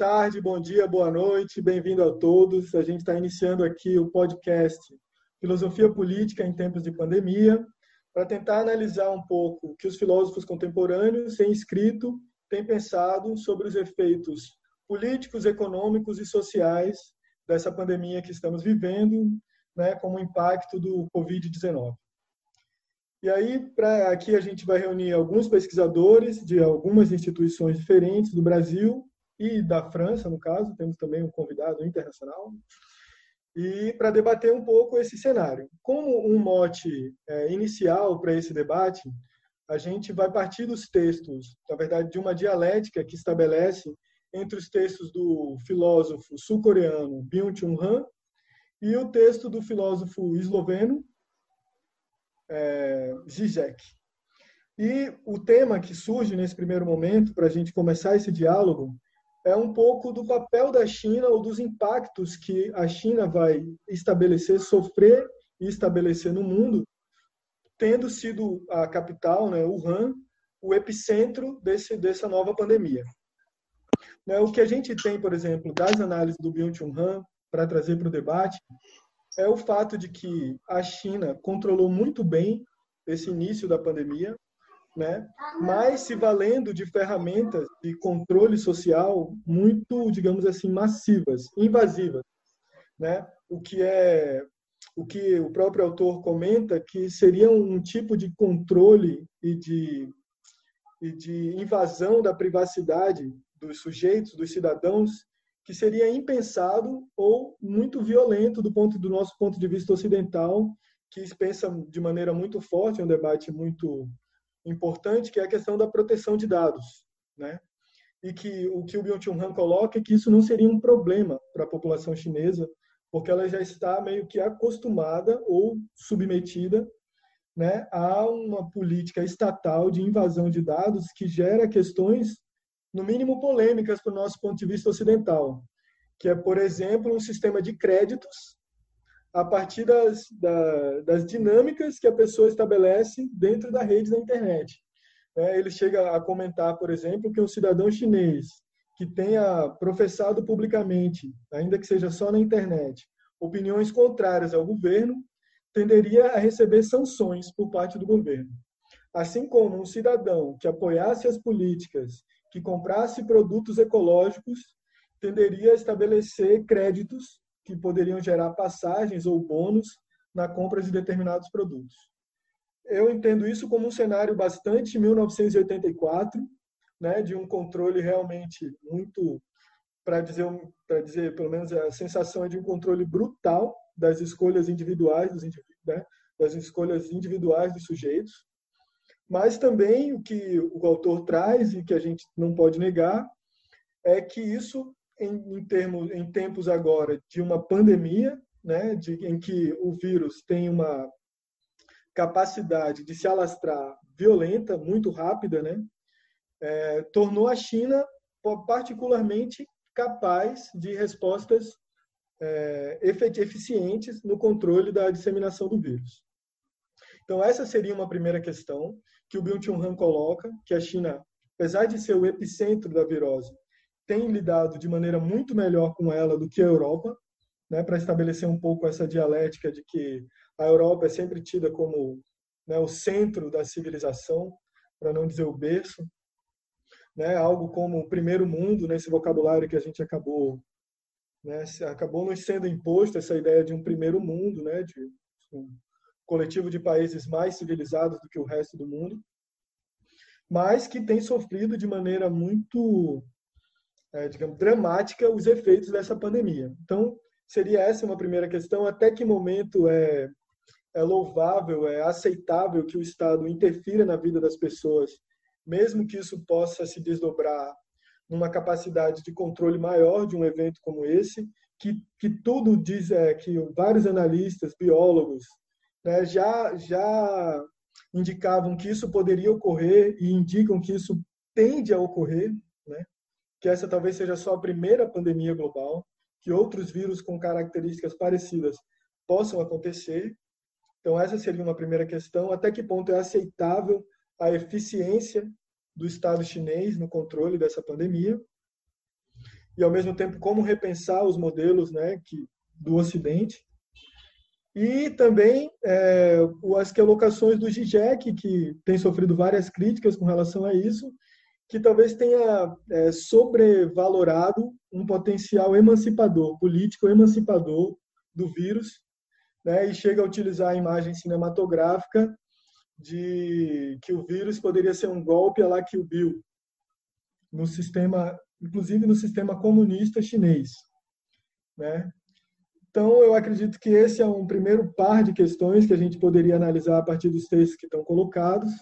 Tarde, bom dia, boa noite, bem-vindo a todos. A gente está iniciando aqui o podcast Filosofia Política em Tempos de Pandemia, para tentar analisar um pouco o que os filósofos contemporâneos têm escrito, têm pensado sobre os efeitos políticos, econômicos e sociais dessa pandemia que estamos vivendo, né, como impacto do Covid-19. E aí, para aqui a gente vai reunir alguns pesquisadores de algumas instituições diferentes do Brasil e da França, no caso, temos também um convidado internacional, e para debater um pouco esse cenário. Como um mote é, inicial para esse debate, a gente vai partir dos textos, na verdade, de uma dialética que estabelece entre os textos do filósofo sul-coreano Byung-Chul Han e o texto do filósofo esloveno é, Zizek. E o tema que surge nesse primeiro momento, para a gente começar esse diálogo, é um pouco do papel da China ou dos impactos que a China vai estabelecer, sofrer e estabelecer no mundo, tendo sido a capital, né, Wuhan, o epicentro desse, dessa nova pandemia. Né, o que a gente tem, por exemplo, das análises do Byung-Chul Han para trazer para o debate é o fato de que a China controlou muito bem esse início da pandemia, né? mas se valendo de ferramentas de controle social muito, digamos assim, massivas, invasivas, né? O que é o que o próprio autor comenta que seria um tipo de controle e de e de invasão da privacidade dos sujeitos, dos cidadãos, que seria impensado ou muito violento do ponto do nosso ponto de vista ocidental, que pensa de maneira muito forte, é um debate muito importante, que é a questão da proteção de dados, né? E que o que o Byung-Chul Han coloca é que isso não seria um problema para a população chinesa, porque ela já está meio que acostumada ou submetida né, a uma política estatal de invasão de dados que gera questões, no mínimo, polêmicas para o nosso ponto de vista ocidental, que é, por exemplo, um sistema de créditos a partir das, da, das dinâmicas que a pessoa estabelece dentro da rede da internet. É, ele chega a comentar, por exemplo, que um cidadão chinês que tenha professado publicamente, ainda que seja só na internet, opiniões contrárias ao governo, tenderia a receber sanções por parte do governo. Assim como um cidadão que apoiasse as políticas, que comprasse produtos ecológicos, tenderia a estabelecer créditos que poderiam gerar passagens ou bônus na compra de determinados produtos. Eu entendo isso como um cenário bastante 1984, né, de um controle realmente muito, para dizer, para dizer, pelo menos a sensação é de um controle brutal das escolhas individuais dos né, das escolhas individuais dos sujeitos, mas também o que o autor traz e que a gente não pode negar é que isso em, em, termos, em tempos agora de uma pandemia, né, de, em que o vírus tem uma capacidade de se alastrar violenta, muito rápida, né, é, tornou a China particularmente capaz de respostas é, eficientes no controle da disseminação do vírus. Então, essa seria uma primeira questão que o Byung-Chul Han coloca, que a China, apesar de ser o epicentro da virose, tem lidado de maneira muito melhor com ela do que a Europa, né, para estabelecer um pouco essa dialética de que a Europa é sempre tida como né, o centro da civilização, para não dizer o berço, né, algo como o primeiro mundo, nesse vocabulário que a gente acabou, né, acabou nos sendo imposto essa ideia de um primeiro mundo, né, de um coletivo de países mais civilizados do que o resto do mundo, mas que tem sofrido de maneira muito é, digamos, dramática os efeitos dessa pandemia. Então, seria essa uma primeira questão: até que momento é, é louvável, é aceitável que o Estado interfira na vida das pessoas, mesmo que isso possa se desdobrar numa capacidade de controle maior de um evento como esse, que, que tudo diz é, que vários analistas, biólogos, né, já, já indicavam que isso poderia ocorrer e indicam que isso tende a ocorrer, né? que essa talvez seja só a primeira pandemia global, que outros vírus com características parecidas possam acontecer. Então, essa seria uma primeira questão. Até que ponto é aceitável a eficiência do Estado chinês no controle dessa pandemia? e ao mesmo tempo como repensar os modelos né, que, do Ocidente. E também é, as colocações do GIGEC, que tem sofrido várias críticas com relação a isso, que talvez tenha é, sobrevalorado um potencial emancipador, político emancipador do vírus, né, e chega a utilizar a imagem cinematográfica de que o vírus poderia ser um golpe a lá que o Bill, no sistema, inclusive no sistema comunista chinês, né? Então, eu acredito que esse é um primeiro par de questões que a gente poderia analisar a partir dos textos que estão colocados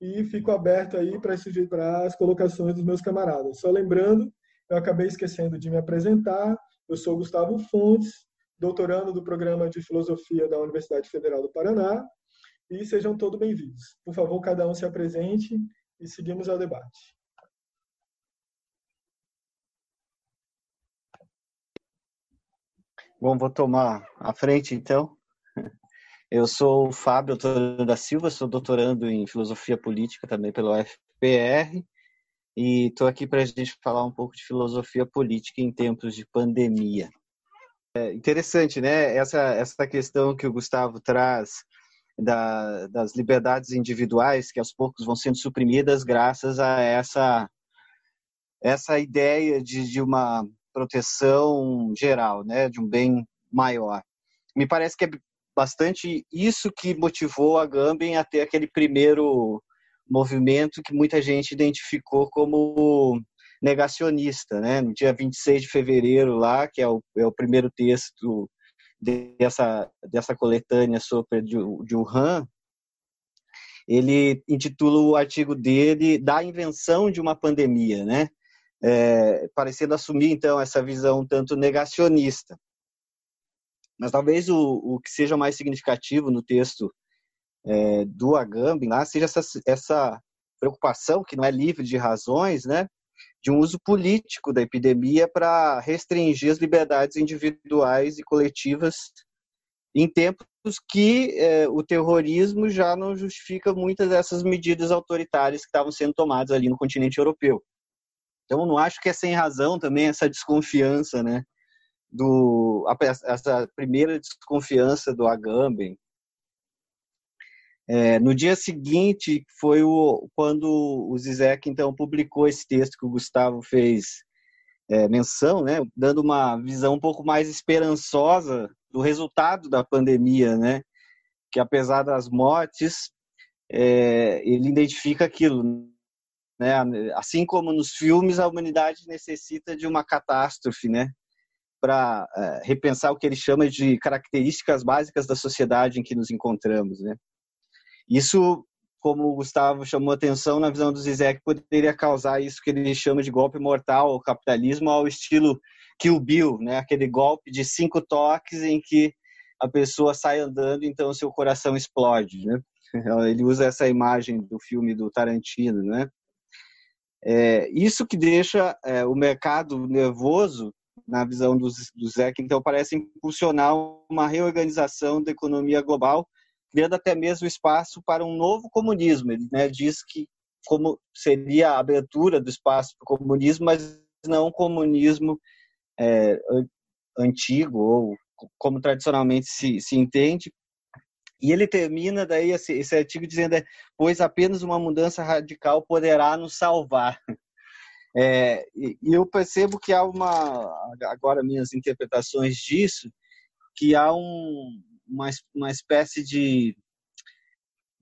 e fico aberto aí para as colocações dos meus camaradas. Só lembrando, eu acabei esquecendo de me apresentar, eu sou Gustavo Fontes, doutorando do programa de filosofia da Universidade Federal do Paraná, e sejam todos bem-vindos. Por favor, cada um se apresente e seguimos ao debate. Bom, vou tomar a frente então. Eu sou o Fábio Antônio da Silva, sou doutorando em filosofia política também pelo UFPR e estou aqui para a gente falar um pouco de filosofia política em tempos de pandemia. É interessante, né? Essa, essa questão que o Gustavo traz da, das liberdades individuais que aos poucos vão sendo suprimidas graças a essa essa ideia de, de uma proteção geral, né, de um bem maior. Me parece que é bastante isso que motivou a Gambin a ter aquele primeiro movimento que muita gente identificou como negacionista, né? No dia 26 de fevereiro lá, que é o, é o primeiro texto dessa, dessa coletânea sobre de, de Wuhan, ele intitula o artigo dele da invenção de uma pandemia, né? É, parecendo assumir então essa visão tanto negacionista. Mas talvez o, o que seja mais significativo no texto é, do Agamben lá seja essa, essa preocupação que não é livre de razões, né? De um uso político da epidemia para restringir as liberdades individuais e coletivas em tempos que é, o terrorismo já não justifica muitas dessas medidas autoritárias que estavam sendo tomadas ali no continente europeu. Então, não acho que é sem razão também essa desconfiança, né? Do, essa primeira desconfiança do Agamben, é, no dia seguinte foi o, quando o Zizek então publicou esse texto que o Gustavo fez é, menção, né, dando uma visão um pouco mais esperançosa do resultado da pandemia, né, que apesar das mortes, é, ele identifica aquilo, né, assim como nos filmes a humanidade necessita de uma catástrofe, né, para é, repensar o que ele chama de características básicas da sociedade em que nos encontramos, né. Isso, como o Gustavo chamou atenção na visão do Zizek, poderia causar isso que ele chama de golpe mortal ao capitalismo, ao estilo Kill Bill, né? aquele golpe de cinco toques em que a pessoa sai andando, então seu coração explode. Né? Ele usa essa imagem do filme do Tarantino. Né? É, isso que deixa é, o mercado nervoso, na visão do, do então parece impulsionar uma reorganização da economia global criando até mesmo espaço para um novo comunismo. Ele né, diz que como seria a abertura do espaço para o comunismo, mas não um comunismo é, antigo ou como tradicionalmente se, se entende. E ele termina daí esse, esse artigo dizendo: é, pois apenas uma mudança radical poderá nos salvar. É, e, e eu percebo que há uma, agora minhas interpretações disso, que há um, uma, uma espécie de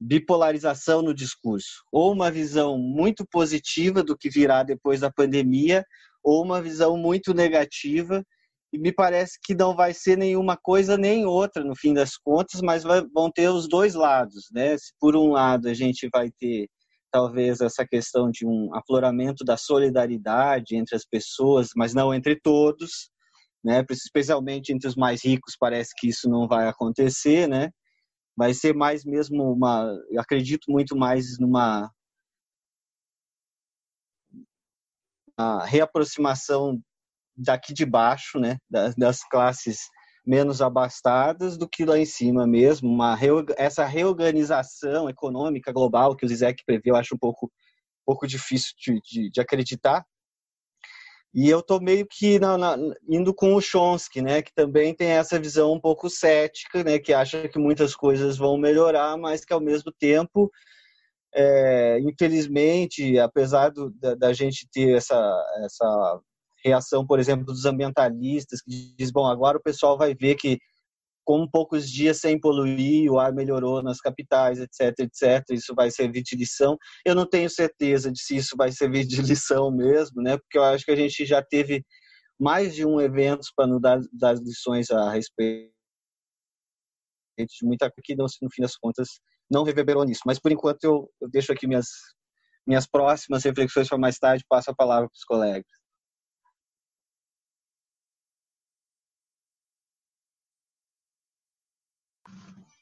bipolarização no discurso, ou uma visão muito positiva do que virá depois da pandemia, ou uma visão muito negativa, e me parece que não vai ser nenhuma coisa nem outra no fim das contas, mas vai, vão ter os dois lados, né? Se por um lado a gente vai ter talvez essa questão de um afloramento da solidariedade entre as pessoas, mas não entre todos, né? Especialmente entre os mais ricos, parece que isso não vai acontecer, né? Vai ser mais mesmo uma, eu acredito muito mais numa uma reaproximação daqui de baixo, né? Das, das classes menos abastadas do que lá em cima mesmo. Uma essa reorganização econômica global que o Zizek prevê, eu acho um pouco, pouco difícil de, de, de acreditar, E eu tô meio que na, na, indo com o Chomsky, né, que também tem essa visão um pouco cética, né, que acha que muitas coisas vão melhorar, mas que ao mesmo tempo, é, infelizmente, apesar do, da, da, gente ter essa, essa reação, por exemplo, dos ambientalistas, que diz, bom, agora o pessoal vai ver que com poucos dias sem poluir, o ar melhorou nas capitais, etc, etc. Isso vai servir de lição. Eu não tenho certeza de se isso vai servir de lição mesmo, né? Porque eu acho que a gente já teve mais de um evento para nos dar, dar lições a respeito de muita coisa que, no fim das contas, não reverberou nisso. Mas, por enquanto, eu, eu deixo aqui minhas, minhas próximas reflexões para mais tarde, passo a palavra para os colegas.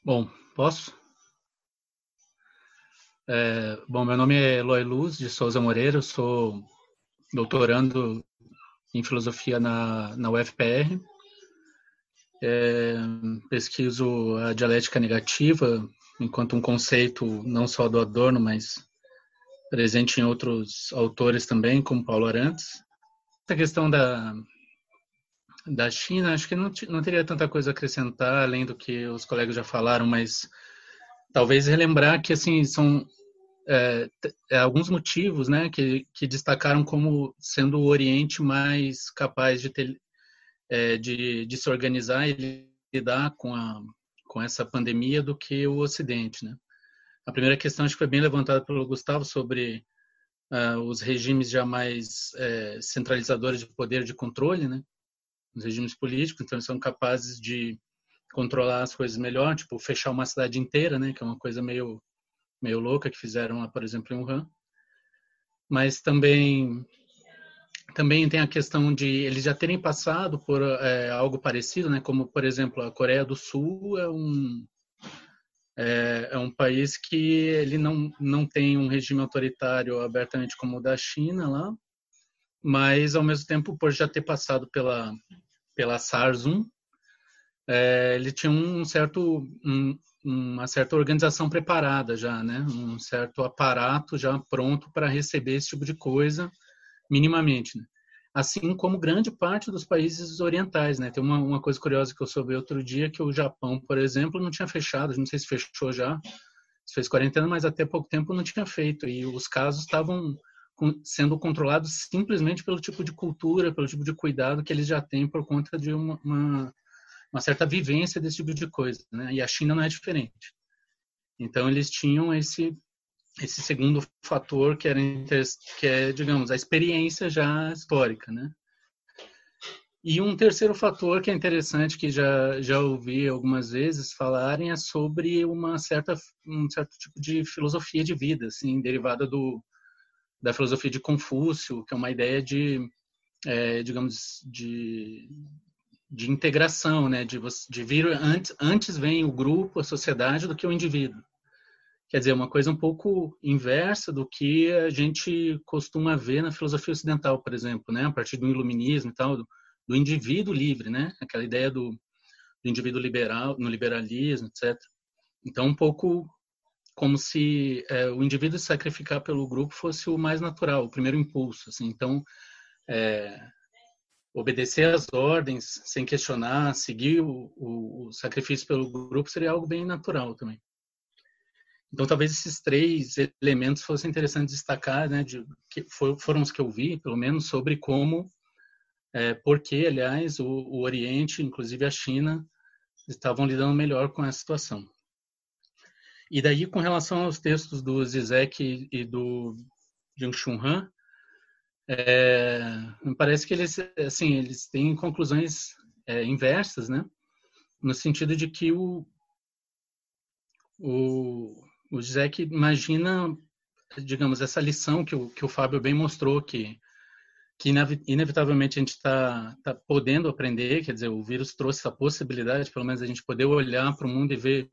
Bom, posso? É, bom, meu nome é Eloy Luz de Souza Moreira, eu sou doutorando em filosofia na, na UFPR. É, pesquiso a dialética negativa enquanto um conceito não só do Adorno, mas presente em outros autores também, como Paulo Arantes. Essa questão da, da China, acho que não, não teria tanta coisa a acrescentar, além do que os colegas já falaram, mas talvez relembrar que, assim, são é, é, alguns motivos, né, que, que destacaram como sendo o Oriente mais capaz de, ter, é, de, de se organizar e lidar com, a, com essa pandemia do que o Ocidente, né. A primeira questão acho que foi bem levantada pelo Gustavo sobre uh, os regimes já mais é, centralizadores de poder de controle, né, nos regimes políticos, então eles são capazes de controlar as coisas melhor, tipo fechar uma cidade inteira, né, que é uma coisa meio meio louca que fizeram lá, por exemplo, em Wuhan. Mas também também tem a questão de eles já terem passado por é, algo parecido, né, como por exemplo a Coreia do Sul é um é, é, um país que ele não não tem um regime autoritário abertamente como o da China lá, mas ao mesmo tempo por já ter passado pela pela SARS-1, é, ele tinha um certo um, uma certa organização preparada já, né? Um certo aparato já pronto para receber esse tipo de coisa minimamente, né? Assim como grande parte dos países orientais, né? Tem uma, uma coisa curiosa que eu soube outro dia que o Japão, por exemplo, não tinha fechado, não sei se fechou já, fez quarentena, mas até pouco tempo não tinha feito e os casos estavam sendo controlados simplesmente pelo tipo de cultura, pelo tipo de cuidado que eles já têm por conta de uma, uma, uma certa vivência desse tipo de coisa. Né? E a China não é diferente. Então, eles tinham esse esse segundo fator que era que é digamos a experiência já histórica né e um terceiro fator que é interessante que já já ouvi algumas vezes falarem é sobre uma certa um certo tipo de filosofia de vida assim derivada do da filosofia de Confúcio, que é uma ideia de, é, digamos, de, de integração, né? de, de vir antes, antes vem o grupo, a sociedade, do que o indivíduo. Quer dizer, uma coisa um pouco inversa do que a gente costuma ver na filosofia ocidental, por exemplo, né? a partir do iluminismo e tal, do, do indivíduo livre, né? aquela ideia do, do indivíduo liberal, no liberalismo, etc. Então, um pouco como se é, o indivíduo se sacrificar pelo grupo fosse o mais natural, o primeiro impulso. Assim. Então, é, obedecer às ordens sem questionar, seguir o, o, o, sacrifício pelo grupo seria algo bem natural também. Então, talvez esses três elementos fossem interessantes destacar, né, de, que foram os que eu vi, pelo menos, sobre como, é, porque, aliás, o, o Oriente, inclusive a China, estavam lidando melhor com essa situação. E daí, com relação aos textos do Zizek e do Jung-Chun Han, é, me parece que eles, assim, eles têm conclusões é, inversas, né? No sentido de que o, o, o Zizek imagina, digamos, essa lição que o, que o Fábio bem mostrou, que, que inevitavelmente a gente está tá podendo aprender, quer dizer, o vírus trouxe essa possibilidade, pelo menos, a gente poder olhar para o mundo e ver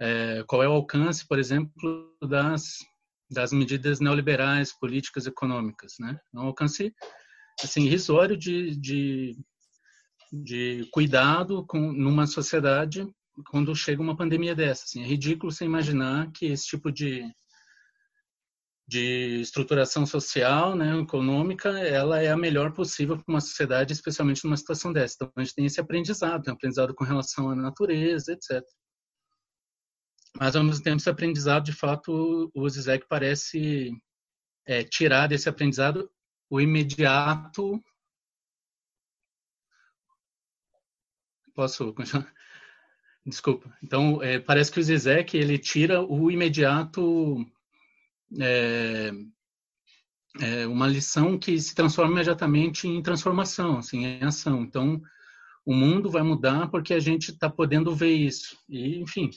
é, qual é o alcance, por exemplo, das, das medidas neoliberais, políticas econômicas, né? É um alcance, assim, irrisório de, de, de cuidado com, numa sociedade quando chega uma pandemia dessa. Assim, é ridículo você imaginar que esse tipo de, de estruturação social, né, econômica, ela é a melhor possível para uma sociedade, especialmente numa situação dessa. Então, a gente tem esse aprendizado, tem um aprendizado com relação à natureza, etc. Mas, ao mesmo tempo, esse aprendizado, de fato, o Zizek parece é, tirar desse aprendizado o imediato. Posso continuar? Desculpa. Então, é, parece que o Zizek ele tira o imediato é, é uma lição que se transforma imediatamente em transformação, assim, em ação. Então, o mundo vai mudar porque a gente está podendo ver isso. E, enfim,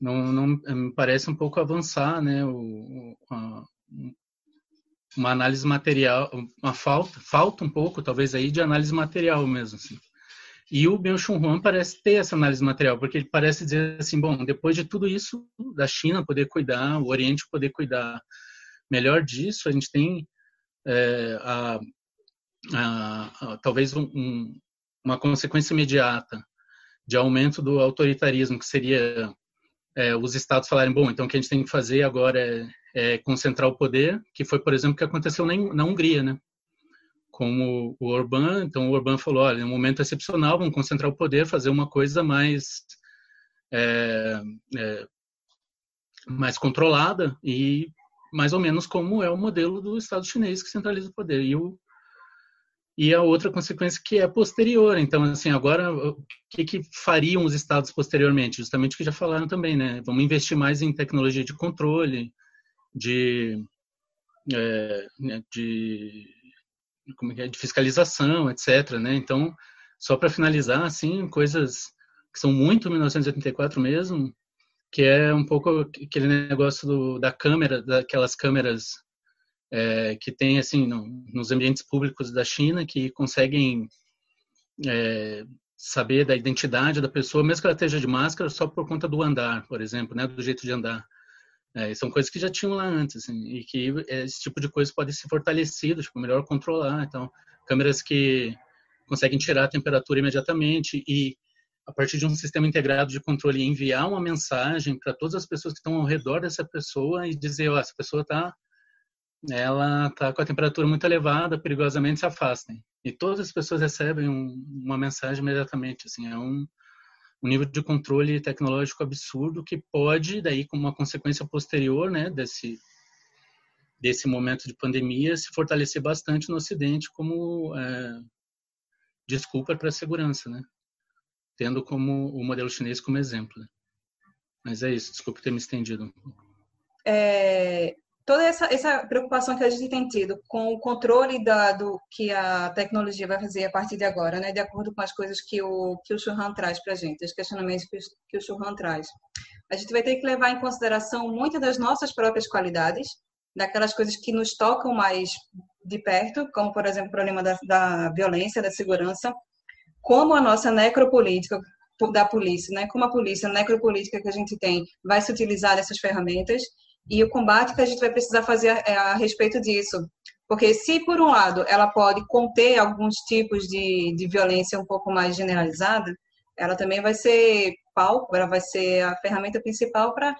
não, não me parece um pouco avançar, né? O, a, uma análise material, uma falta, falta um pouco, talvez aí de análise material mesmo, assim. E o Byung-Chul Huang parece ter essa análise material, porque ele parece dizer assim, bom, depois de tudo isso, da China poder cuidar, o Oriente poder cuidar melhor disso, a gente tem é, a, a, a, talvez um, uma consequência imediata de aumento do autoritarismo, que seria é, os estados falarem, bom, então o que a gente tem que fazer agora é, é concentrar o poder, que foi, por exemplo, o que aconteceu na, na Hungria, né? como o Orbán. Então, o Orbán falou: olha, é um momento excepcional, vamos concentrar o poder, fazer uma coisa mais. É, é, mais controlada e mais ou menos como é o modelo do Estado chinês que centraliza o poder. E, o, e a outra consequência que é posterior. Então, assim, agora, o que, que fariam os Estados posteriormente? Justamente o que já falaram também, né? Vamos investir mais em tecnologia de controle, de, é, né, de como é, de fiscalização, etc. Né? Então, só para finalizar, assim, coisas que são muito 1984 mesmo, que é um pouco aquele negócio do, da câmera, daquelas câmeras é, que tem assim no, nos ambientes públicos da China que conseguem é, saber da identidade da pessoa, mesmo que ela esteja de máscara, só por conta do andar, por exemplo, né, do jeito de andar. É, são coisas que já tinham lá antes, assim, e que esse tipo de coisa pode ser fortalecido, tipo, melhor controlar. Então, câmeras que conseguem tirar a temperatura imediatamente e, a partir de um sistema integrado de controle, enviar uma mensagem para todas as pessoas que estão ao redor dessa pessoa e dizer, ó, oh, essa pessoa está ela está com a temperatura muito elevada, perigosamente se afastem. E todas as pessoas recebem um, uma mensagem imediatamente, assim, é um um nível de controle tecnológico absurdo que pode, daí, como uma consequência posterior, né, desse desse momento de pandemia, se fortalecer bastante no Ocidente como é, desculpa para a segurança, né, tendo como o modelo chinês como exemplo. Né? Mas é isso. Desculpe ter me estendido. É, toda essa, essa preocupação que a gente tem tido com o controle da, do que a tecnologia vai fazer a partir de agora, né, de acordo com as coisas que o, que o Churran traz para a gente, os questionamentos que, que o Churran traz. A gente vai ter que levar em consideração muitas das nossas próprias qualidades, daquelas coisas que nos tocam mais de perto, como, por exemplo, o problema da, da violência, da segurança, como a nossa necropolítica da polícia, né? como a polícia necropolítica que a gente tem vai se utilizar dessas ferramentas e o combate que a gente vai precisar fazer a, a respeito disso. Porque se, por um lado, ela pode conter alguns tipos de, de violência um pouco mais generalizada, ela também vai ser palco, ela vai ser a ferramenta principal para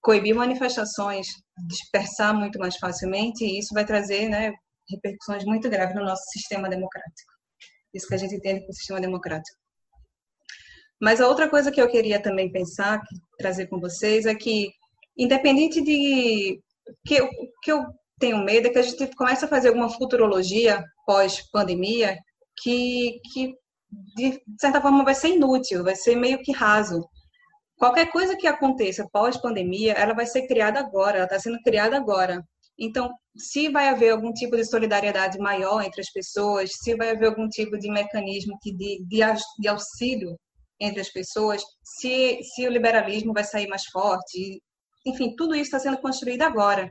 coibir manifestações, dispersar muito mais facilmente, e isso vai trazer né, repercussões muito graves no nosso sistema democrático. Isso que a gente entende como sistema democrático. Mas a outra coisa que eu queria também pensar, trazer com vocês, é que independente de que o que eu tenho medo é que a gente comece a fazer alguma futurologia pós-pandemia que, que de certa forma vai ser inútil, vai ser meio que raso. Qualquer coisa que aconteça pós-pandemia, ela vai ser criada agora, ela está sendo criada agora. Então, se vai haver algum tipo de solidariedade maior entre as pessoas, se vai haver algum tipo de mecanismo que de, de, de auxílio entre as pessoas, se, se o liberalismo vai sair mais forte, enfim, tudo isso está sendo construído agora.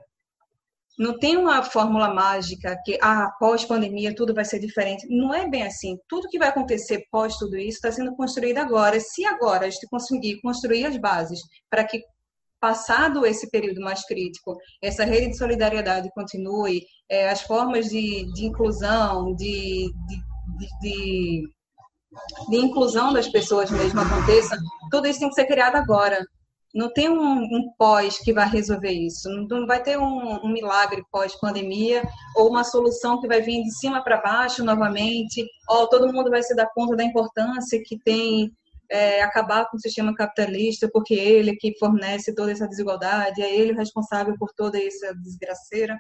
Não tem uma fórmula mágica que, ah, pós-pandemia tudo vai ser diferente. Não é bem assim. Tudo que vai acontecer pós tudo isso está sendo construído agora. Se agora a gente conseguir construir as bases para que, passado esse período mais crítico, essa rede de solidariedade continue, é, as formas de, de inclusão, de, de, de, de inclusão das pessoas mesmo aconteçam, tudo isso tem que ser criado agora Não tem um, um pós que vai resolver isso. Não, vai ter um, um milagre pós-pandemia ou uma solução que vai vir de cima para baixo novamente. Ou todo mundo vai se dar conta da importância que tem é, acabar com o sistema capitalista, porque ele que fornece toda essa desigualdade, é ele o responsável por toda essa desgraceira.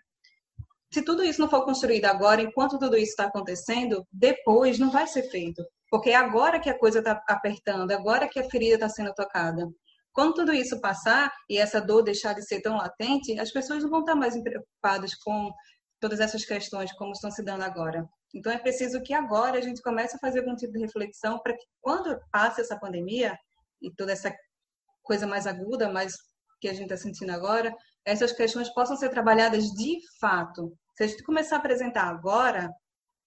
Se tudo isso não for construído agora, enquanto tudo isso está acontecendo, depois não vai ser feito. Porque é agora que a coisa está apertando, é agora que a ferida está sendo tocada. Quando tudo isso passar e essa dor deixar de ser tão latente, as pessoas não vão estar mais preocupadas com todas essas questões como estão se dando agora. Então é preciso que agora a gente comece a fazer algum tipo de reflexão para que quando passe essa pandemia e toda essa coisa mais aguda, mais que a gente está sentindo agora, essas questões possam ser trabalhadas de fato. Se a gente começar a apresentar agora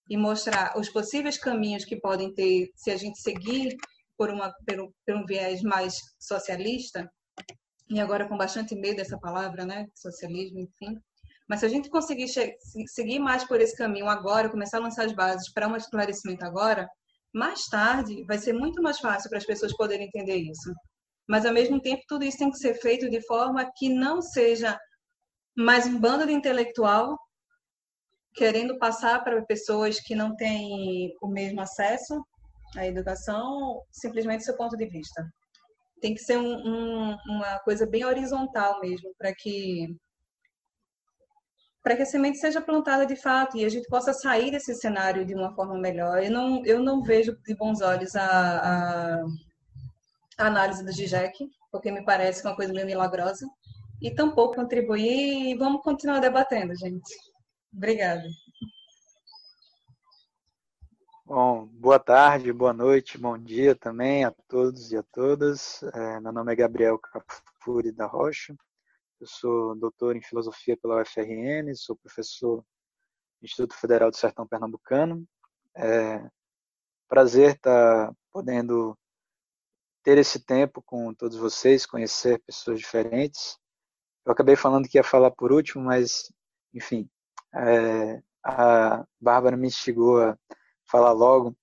e mostrar os possíveis caminhos que podem ter se a gente seguir por, uma, por, por um viés mais socialista, e agora com bastante medo dessa palavra, né, socialismo, enfim, mas se a gente conseguir seguir mais por esse caminho agora, começar a lançar as bases para um esclarecimento agora, mais tarde vai ser muito mais fácil para as pessoas poderem entender isso. Mas, ao mesmo tempo, tudo isso tem que ser feito de forma que não seja mais um bando de intelectual querendo passar para pessoas que não têm o mesmo acesso à educação, simplesmente seu ponto de vista. Tem que ser um, um, uma coisa bem horizontal mesmo, para que para que a semente seja plantada de fato e a gente possa sair desse cenário de uma forma melhor. Eu não, eu não vejo de bons olhos a, a, a análise do GIGEC, porque me parece uma coisa meio milagrosa, e tampouco contribuir, e vamos continuar debatendo, gente. Obrigada. Bom, boa tarde, boa noite, bom dia também a todos e a todas. É, meu nome é Gabriel Capuri da Rocha, eu sou doutor em filosofia pela UFRN, sou professor do Instituto Federal do Sertão Pernambucano. É prazer estar podendo ter esse tempo com todos vocês, conhecer pessoas diferentes. Eu acabei falando que ia falar por último, mas, enfim, é, a Bárbara me instigou a falar logo.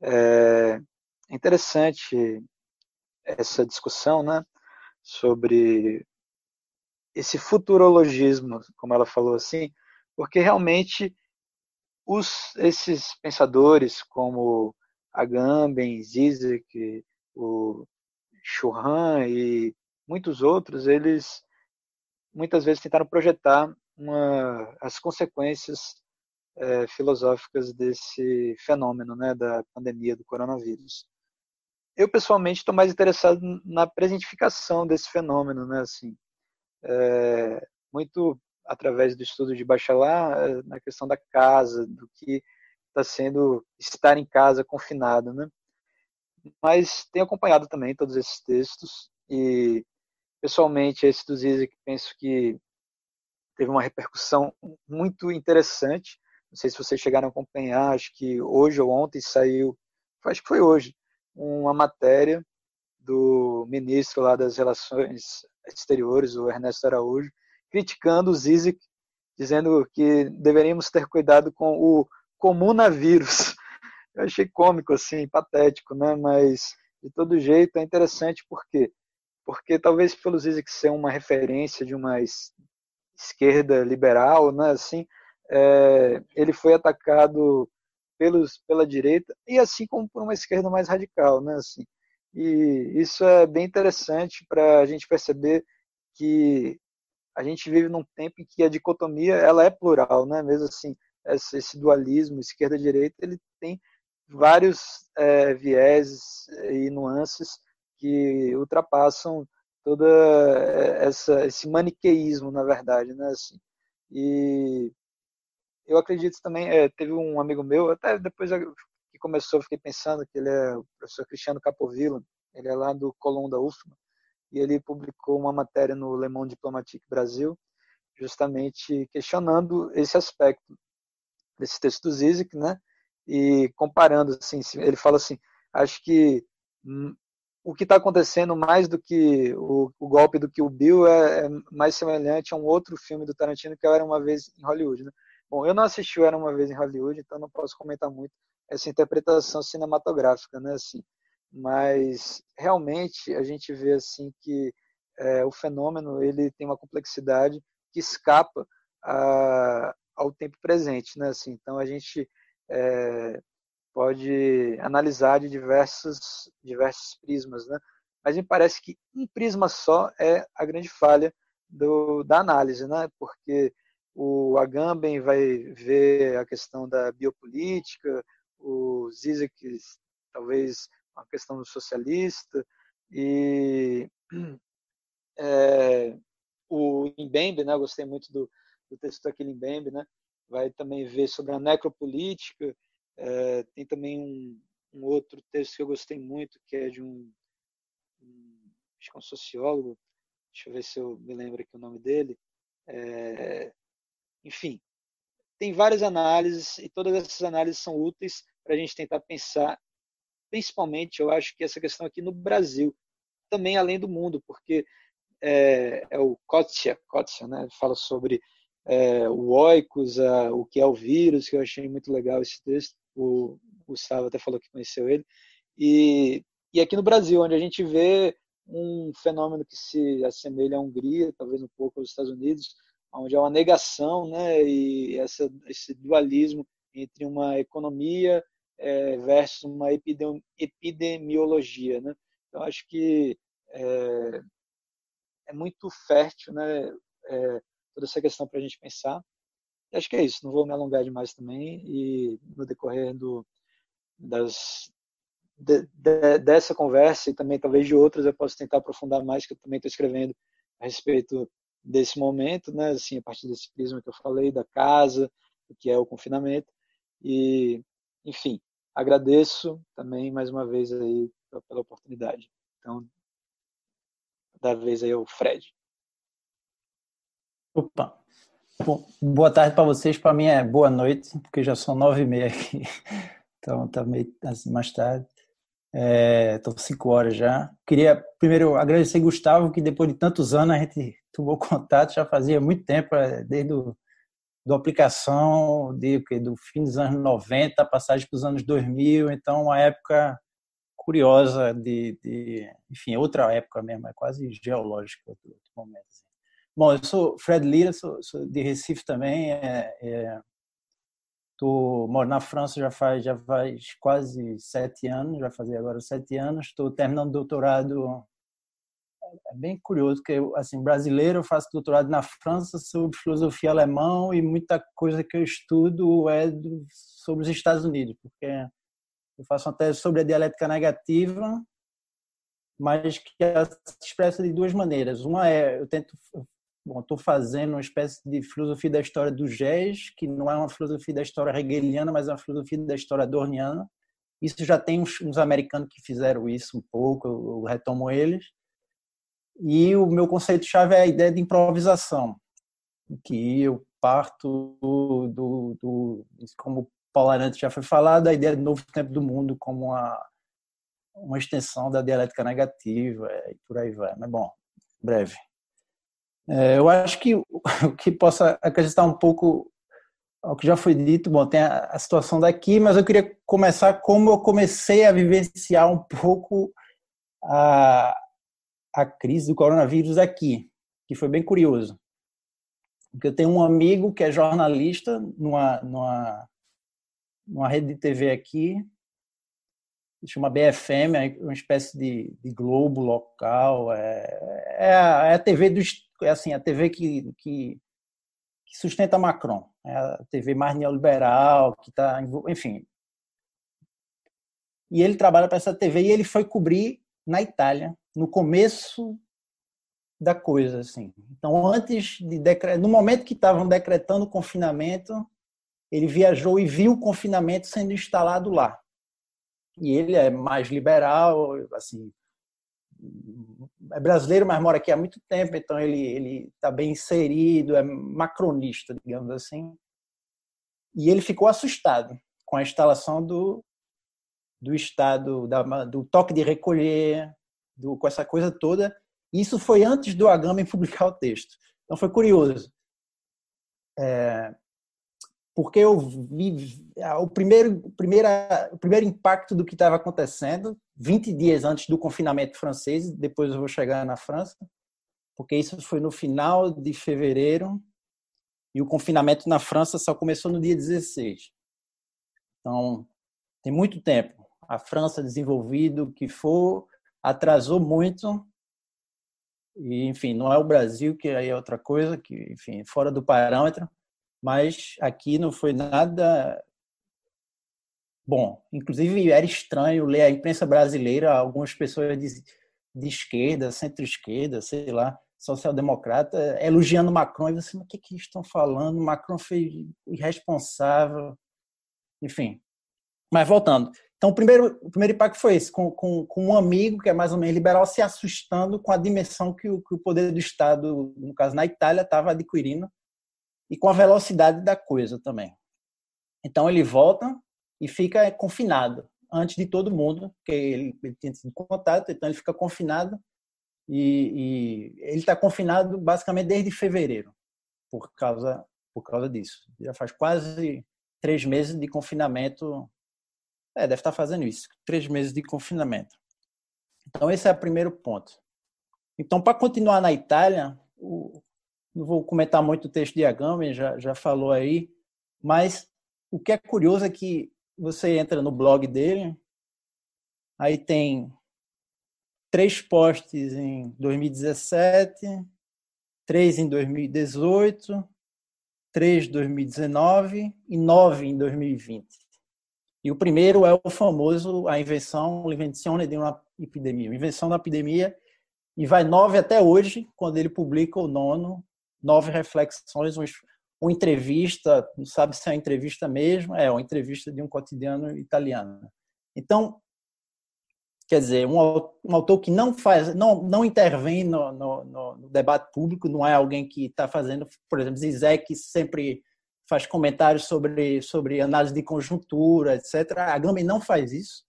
É interessante essa discussão, né, sobre esse futurologismo, como ela falou assim, porque realmente os, esses pensadores como Agamben, Zizek, o Churran e muitos outros, eles muitas vezes tentaram projetar uma, as consequências é, filosóficas desse fenômeno, né, da pandemia do coronavírus. Eu pessoalmente estou mais interessado na presentificação desse fenômeno, né, assim, é, muito através do estudo de Bachelard é, na questão da casa, do que está sendo estar em casa confinado, né? Mas tenho acompanhado também todos esses textos e pessoalmente esse do Zizek penso que teve uma repercussão muito interessante. Não sei se vocês chegaram a acompanhar, acho que hoje ou ontem saiu, acho que foi hoje, uma matéria do ministro lá das Relações Exteriores, o Ernesto Araújo, criticando o Zizek, dizendo que deveríamos ter cuidado com o comunavírus. Eu achei cômico, assim, patético, né? Mas, de todo jeito, é interessante por quê? Porque talvez pelo Zizek ser uma referência de uma esquerda liberal, né? Assim, é, ele foi atacado pelos, pela direita e assim como por uma esquerda mais radical, né? Assim, e isso é bem interessante para a gente perceber que a gente vive num tempo em que a dicotomia ela é plural, né? Mesmo assim, esse dualismo esquerda-direita ele tem vários é, vieses e nuances que ultrapassam toda essa esse maniqueísmo, na verdade, né? Assim, e eu acredito também, é, teve um amigo meu, até depois que começou, fiquei pensando que ele é o professor Cristiano Capovilla, ele é lá do Colombo da UFMA, e ele publicou uma matéria no Le Monde Diplomatique Brasil, justamente questionando esse aspecto desse texto do Zizek, né? E comparando, assim, ele fala assim, acho que hum, o que está acontecendo mais do que o, o, golpe do que o Bill é, é, mais semelhante a um outro filme do Tarantino que era uma vez em Hollywood, né? Bom, eu não assisti Era uma vez em Hollywood, então não posso comentar muito essa interpretação cinematográfica, né, assim. Mas realmente a gente vê assim que é, o fenômeno ele tem uma complexidade que escapa a, ao tempo presente, né? Assim, então a gente é, pode analisar de diversos diversos prismas, né? Mas me parece que um prisma só é a grande falha do, da análise, né? Porque o Agamben vai ver a questão da biopolítica, o Zizek talvez uma questão socialista e é, o Imbembe, né? Gostei muito do, do texto daquele Imbembe, né? Vai também ver sobre a necropolítica. É, tem também um, um, outro texto que eu gostei muito, que é de um, um, acho que é um sociólogo. Deixa eu ver se eu me lembro aqui o nome dele. É, enfim, tem várias análises e todas essas análises são úteis para a gente tentar pensar, principalmente, eu acho que essa questão aqui no Brasil, também além do mundo, porque é, é o Kotzia, Kotzia né? fala sobre é, o oikos, a, o que é o vírus, que eu achei muito legal esse texto, o Gustavo até falou que conheceu ele, e, e aqui no Brasil, onde a gente vê um fenômeno que se assemelha à Hungria, talvez um pouco aos Estados Unidos, onde há uma negação né, e essa, esse dualismo entre uma economia é, versus uma epidemiologia. Né? Então, acho que é, é muito fértil né, é, toda essa questão para a gente pensar. E acho que é isso, não vou me alongar demais também, e no decorrer do, das, de, de, dessa conversa e também talvez de outras eu posso tentar aprofundar mais, que eu também estou escrevendo a respeito desse momento, né, assim, a partir desse prisma que eu falei, da casa, o que é o confinamento. E, enfim, agradeço também mais uma vez aí pela oportunidade. Então, da vez aí o Fred. Opa. Bom, boa tarde para vocês. Para mim é boa noite, porque já são nove e meia aqui. Então está meio assim, mais tarde. Estou é, cinco horas já. Queria primeiro agradecer Gustavo, que depois de tantos anos a gente tomou contato, já fazia muito tempo, é, desde o do aplicação de, do fim dos anos 90, passagem para os anos 2000, então uma época curiosa de, de, enfim, outra época mesmo, é quase geológica outro momento. Assim. Bom, eu sou Fred Lira, sou, sou de Recife também, é, é, tô, moro na França já faz, já faz quase sete anos, já fazia agora sete anos, estou terminando doutorado. É bem curioso que eu, assim brasileiro eu faço doutorado na França sobre filosofia alemão e muita coisa que eu estudo é do, sobre os Estados Unidos porque eu faço uma tese sobre a dialética negativa mas que se expressa de duas maneiras. Uma é eu tento bom estou fazendo uma espécie de filosofia da história do Gés que não é uma filosofia da história hegeliana mas é uma filosofia da história adorniana isso já tem uns, uns americanos que fizeram isso um pouco eu, eu retomo eles e o meu conceito-chave é a ideia de improvisação, que eu parto do, do, do como Paulo Arantes já foi falado, a ideia do novo tempo do mundo como uma, uma extensão da dialética negativa e por aí vai. Mas, bom, breve. É, eu acho que o que possa acrescentar um pouco ao que já foi dito, bom, tem a, a situação daqui, mas eu queria começar como eu comecei a vivenciar um pouco a, a crise do coronavírus aqui, que foi bem curioso. Porque eu tenho um amigo que é jornalista numa, numa, numa rede de TV aqui, chama BFM, é uma espécie de, de globo local. É, é, a, é a TV do, é assim, a TV que, que, que sustenta Macron. É a TV mais neoliberal, que está, enfim. E ele trabalha para essa TV e ele foi cobrir na Itália no começo da coisa, assim. Então, antes de decre... no momento que estavam decretando o confinamento, ele viajou e viu o confinamento sendo instalado lá. E ele é mais liberal, assim, é brasileiro, mas mora aqui há muito tempo, então ele ele está bem inserido, é macronista, digamos assim. E ele ficou assustado com a instalação do do estado da, do toque de recolher, do, com essa coisa toda. Isso foi antes do Agamben publicar o texto. Então foi curioso. É, porque eu vi o primeiro, primeira, o primeiro impacto do que estava acontecendo, 20 dias antes do confinamento francês, depois eu vou chegar na França. porque isso foi no final de fevereiro e o confinamento na França só começou no dia 16. Então, tem muito tempo. A França desenvolvido que for atrasou muito e enfim não é o Brasil que aí é outra coisa que enfim fora do parâmetro mas aqui não foi nada bom. Inclusive era estranho ler a imprensa brasileira algumas pessoas de, de esquerda centro-esquerda sei lá social-democrata elogiando Macron e você mas o que que estão falando? Macron foi irresponsável. Enfim. Mas voltando. Então, o primeiro, o primeiro impacto foi esse, com, com, com, um amigo que é mais ou menos liberal se assustando com a dimensão que o, que o poder do Estado, no caso na Itália, estava adquirindo e com a velocidade da coisa também. Então, ele volta e fica confinado antes de todo mundo, porque ele, ele tinha sido contato, então ele fica confinado e, e ele está confinado basicamente desde fevereiro por causa por causa disso. Já faz quase três meses de confinamento é, deve estar fazendo isso. Três meses de confinamento. Então, esse é o primeiro ponto. Então, para continuar na Itália, o, não vou comentar muito o texto de Agame, já, já falou aí, mas o que é curioso é que você entra no blog dele, aí tem três posts em 2017, três em 2018, três em 2019 e nove em 2020. E o primeiro é o famoso a invenção, l'invenzione de uma epidemia, invenção da epidemia, e vai nove até hoje, quando ele publica o nono, nove reflexões, uma entrevista, não sabe se é uma entrevista mesmo, é uma entrevista de um cotidiano italiano. Então, quer dizer, um, autor que não faz, não, não intervém no, no, no debate público, não é alguém que está fazendo, por exemplo, Zizek sempre faz comentários sobre, sobre análise de conjuntura, etc. A Gami não faz isso.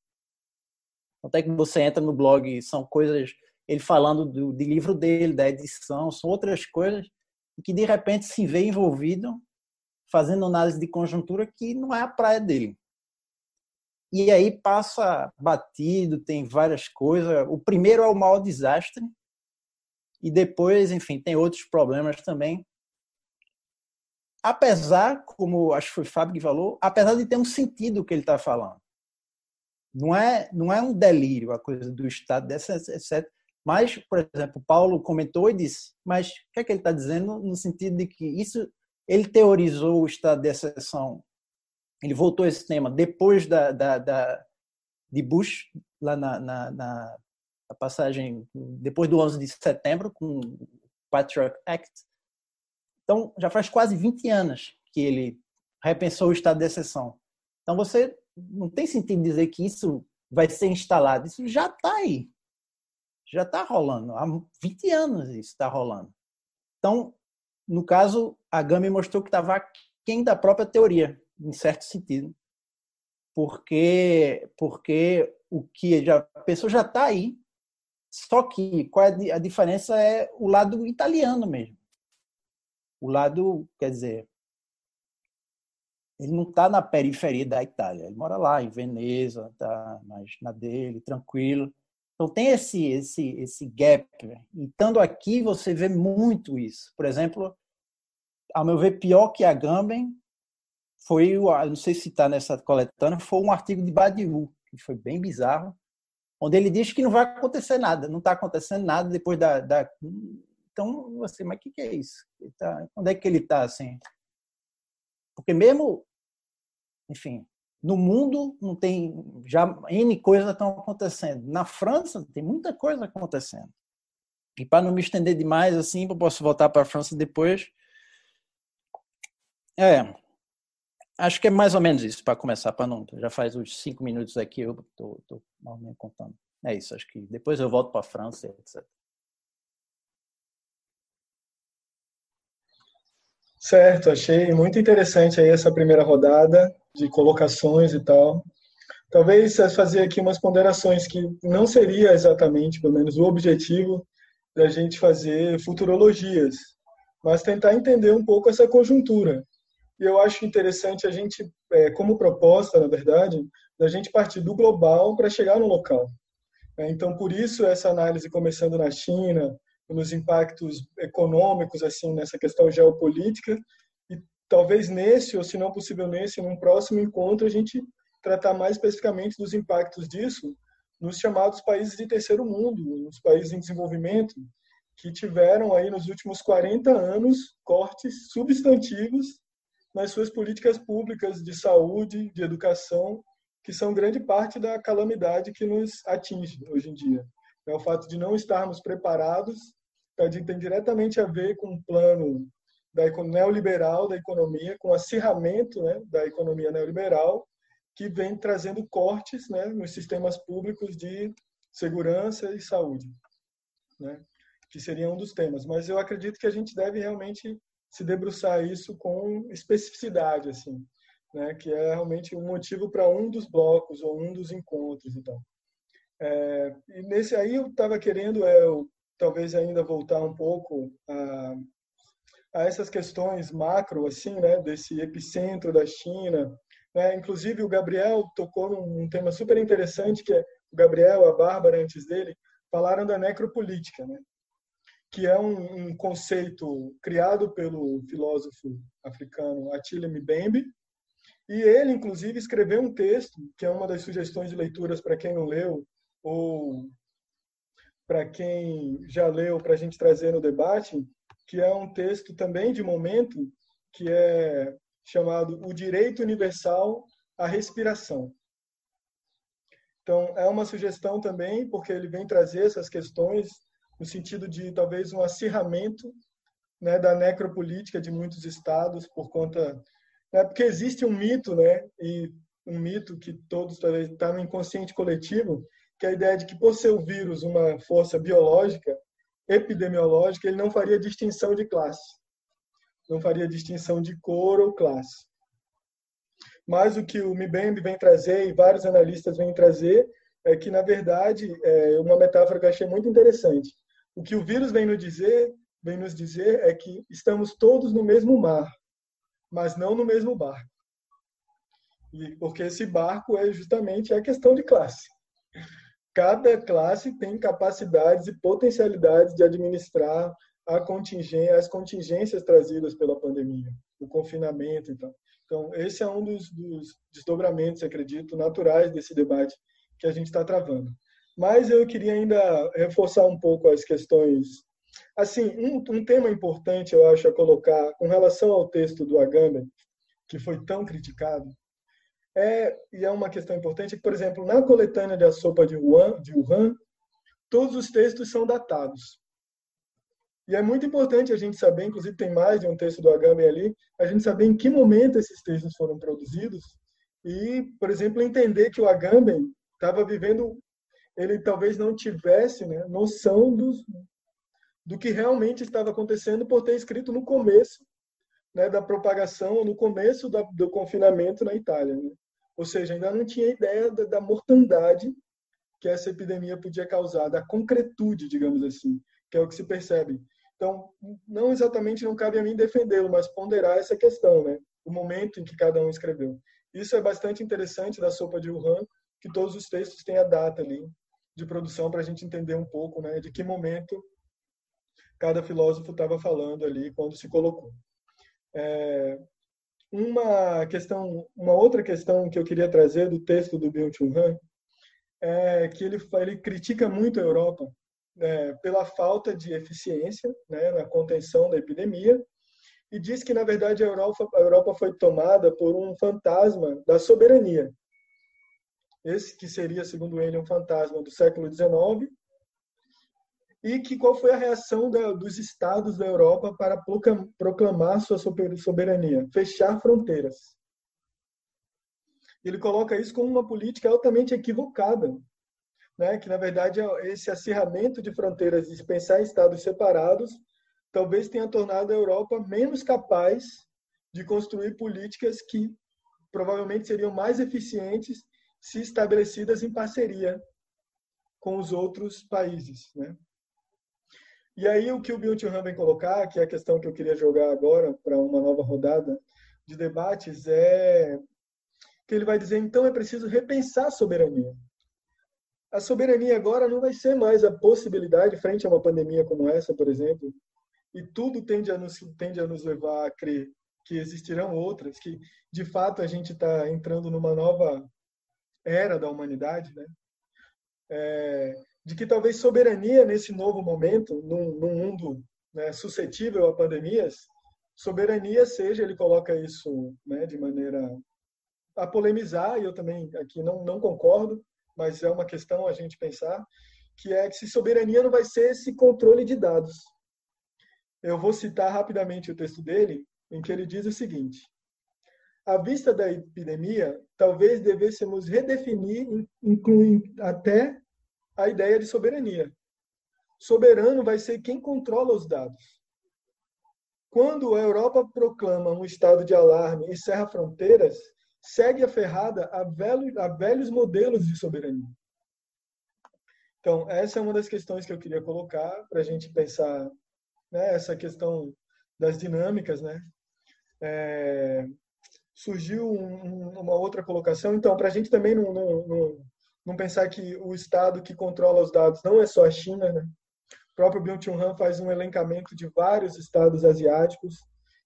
Até que você entra no blog, são coisas, ele falando do, do livro dele, da edição, são outras coisas, e que de repente se vê envolvido fazendo análise de conjuntura que não é a praia dele. E aí passa batido, tem várias coisas. O primeiro é o maior desastre, e depois, enfim, tem outros problemas também apesar, como acho que foi o Fábio que falou, apesar de ter um sentido o que ele está falando. Não é, não é um delírio a coisa do Estado, dessa, etc. Mas, por exemplo, Paulo comentou e disse, mas o que é que ele está dizendo no sentido de que isso, ele teorizou o estado de exceção, ele voltou a esse tema depois da, da, da de Bush, lá na, na, na, passagem, depois do 11 de setembro, com o Patriot Act, então, já faz quase 20 anos que ele repensou o estado de exceção. Então, você não tem sentido dizer que isso vai ser instalado. Isso já está aí. Já está rolando. Há 20 anos isso está rolando. Então, no caso, a Gami mostrou que estava quem da própria teoria, em certo sentido. Porque, porque o que já, a pessoa já está aí, só que qual é a diferença é o lado italiano mesmo o lado, quer dizer, ele não está na periferia da Itália, ele mora lá em Veneza, mais na dele, tranquilo. Então tem esse esse esse gap. E estando aqui você vê muito isso. Por exemplo, ao meu ver pior que a Gamben foi o, não sei se está nessa coletânea, foi um artigo de Badiou, que foi bem bizarro, onde ele diz que não vai acontecer nada, não está acontecendo nada depois da, da então, você, mas o que, que é isso? Tá, onde é que ele está, assim? Porque mesmo, enfim, no mundo não tem, já N coisas estão acontecendo. Na França tem muita coisa acontecendo. E para não me estender demais, assim, eu posso voltar para a França depois. É, acho que é mais ou menos isso para começar, para não. Já faz uns cinco minutos aqui eu estou normalmente contando. É isso, acho que depois eu volto para a França, etc. Certo, achei muito interessante aí essa primeira rodada de colocações e tal. Talvez fazer aqui umas ponderações que não seria exatamente, pelo menos, o objetivo da gente fazer futurologias, mas tentar entender um pouco essa conjuntura. E eu acho interessante a gente, é, como proposta, na verdade, da gente partir do global para chegar no local. Então, por isso, essa análise começando na China, nos impactos econômicos assim nessa questão geopolítica e talvez nesse ou se não possível nesse num próximo encontro a gente tratar mais especificamente dos impactos disso nos chamados países de terceiro mundo, nos países em desenvolvimento, que tiveram aí nos últimos 40 anos cortes substantivos nas suas políticas públicas de saúde, de educação, que são grande parte da calamidade que nos atinge hoje em dia. É o fato de não estarmos preparados, tem diretamente a ver com o plano da neoliberal da economia, com o acirramento né, da economia neoliberal, que vem trazendo cortes né, nos sistemas públicos de segurança e saúde. Né? que seria um dos temas. Mas eu acredito que a gente deve realmente se debruçar isso com especificidade, assim, né? Que é realmente um motivo para um dos blocos ou um dos encontros, então. É, e nesse aí eu estava querendo, é, talvez ainda voltar um pouco a, a essas questões macro, assim, né? Desse epicentro da China. Né? Inclusive o Gabriel tocou num tema super interessante que é o Gabriel, a Bárbara antes dele falaram da necropolítica, né? que é um, um, conceito criado pelo filósofo africano Attila Mbembe, e ele, inclusive, escreveu um texto, que é uma das sugestões de leituras para quem não leu, ou para quem já leu, para a gente trazer no debate, que é um texto também de momento, que é chamado O Direito Universal à Respiração. Então, é uma sugestão também, porque ele vem trazer essas questões no sentido de talvez um acirramento né, da necropolítica de muitos estados por conta né, porque existe um mito né e um mito que todos talvez está no inconsciente coletivo que é a ideia de que por ser o vírus uma força biológica epidemiológica ele não faria distinção de classe não faria distinção de cor ou classe mas o que o Mbembe vem trazer e vários analistas vêm trazer é que na verdade é uma metáfora que eu achei muito interessante o que o vírus vem nos dizer, vem nos dizer é que estamos todos no mesmo mar, mas não no mesmo barco. E porque esse barco é justamente a questão de classe. Cada classe tem capacidades e potencialidades de administrar contingência, as contingências trazidas pela pandemia, o confinamento e tal. Então, esse é um dos, dos desdobramentos, acredito, naturais desse debate que a gente está travando. Mas eu queria ainda reforçar um pouco as questões. Assim, um, um tema importante, eu acho, a colocar com relação ao texto do Agamben, que foi tão criticado, é, e é uma questão importante, por exemplo, na coletânea de A Sopa de Wuhan, de Wuhan todos os textos são datados. E é muito importante a gente saber, inclusive tem mais de um texto do Agamben ali, a gente saber em que momento esses textos foram produzidos e, por exemplo, entender que o Agamben estava vivendo ele talvez não tivesse né, noção dos, do que realmente estava acontecendo por ter escrito no começo né, da propagação, no começo da, do confinamento na Itália. Né? Ou seja, ainda não tinha ideia da, da, mortandade que essa epidemia podia causar, da concretude, digamos assim, que é o que se percebe. Então, não exatamente não cabe a mim defendê-lo, mas ponderar essa questão, né? o momento em que cada um escreveu. Isso é bastante interessante da sopa de Wuhan, que todos os textos têm a data ali, de produção para a gente entender um pouco né, de que momento cada filósofo estava falando ali quando se colocou. É, uma questão, uma outra questão que eu queria trazer do texto do Byung-Chul Han é que ele, ele critica muito a Europa né, pela falta de eficiência né, na contenção da epidemia e diz que na verdade a Europa, a Europa foi tomada por um fantasma da soberania, esse que seria, segundo ele, um fantasma do século XIX, e que qual foi a reação da, dos estados da Europa para proclamar sua soberania? Fechar fronteiras. Ele coloca isso como uma política altamente equivocada, né? que na verdade esse acirramento de fronteiras, de pensar estados separados, talvez tenha tornado a Europa menos capaz de construir políticas que provavelmente seriam mais eficientes se estabelecidas em parceria com os outros países. Né? E aí o que o Bill Han vem colocar, que é a questão que eu queria jogar agora para uma nova rodada de debates, é que ele vai dizer, então é preciso repensar a soberania. a soberania agora não vai ser mais a possibilidade frente a uma pandemia como essa, por exemplo, e tudo tende a nos, tende a nos levar a crer que existirão outras, que de fato a gente está entrando numa nova era da humanidade, né? É, de que talvez soberania nesse novo momento, num, num mundo né, suscetível a pandemias, soberania seja, ele coloca isso né, de maneira a polemizar, e eu também aqui não, não concordo, mas é uma questão a gente pensar, que é que se soberania não vai ser esse controle de dados. Eu vou citar rapidamente o texto dele, em que ele diz o seguinte: à vista da epidemia, talvez devêssemos redefinir, incluindo até a ideia de soberania. Soberano vai ser quem controla os dados. Quando a Europa proclama um estado de alarme e cerra fronteiras, segue aferrada a velhos, a velhos modelos de soberania. Então, essa é uma das questões que eu queria colocar para a gente pensar né, essa questão das dinâmicas. Né? É, surgiu um, uma outra colocação, então, para a gente também não, não, não, não, pensar que o Estado que controla os dados não é só a China. Né? O próprio Byung-Chul Han faz um elencamento de vários estados asiáticos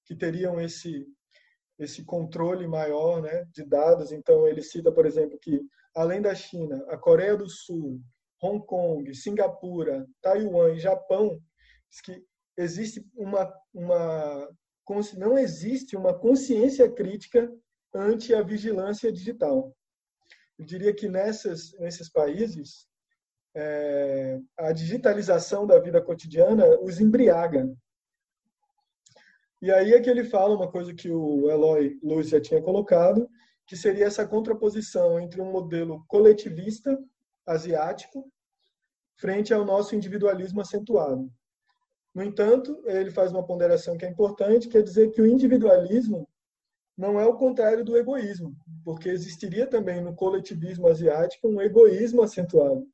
que teriam esse esse controle maior né, de dados. Então, ele cita, por exemplo, que além da China, a Coreia do Sul, Hong Kong, Singapura, Taiwan e Japão, que existe uma, uma não existe uma consciência crítica ante a vigilância digital. Eu diria que nessas, nesses países, é, a digitalização da vida cotidiana os embriaga. E aí é que ele fala uma coisa que o Eloy Luz já tinha colocado, que seria essa contraposição entre um modelo coletivista asiático frente ao nosso individualismo acentuado. No entanto, ele faz uma ponderação que é importante, que é dizer que o individualismo não é o contrário do egoísmo, porque existiria também no coletivismo asiático um egoísmo acentuado,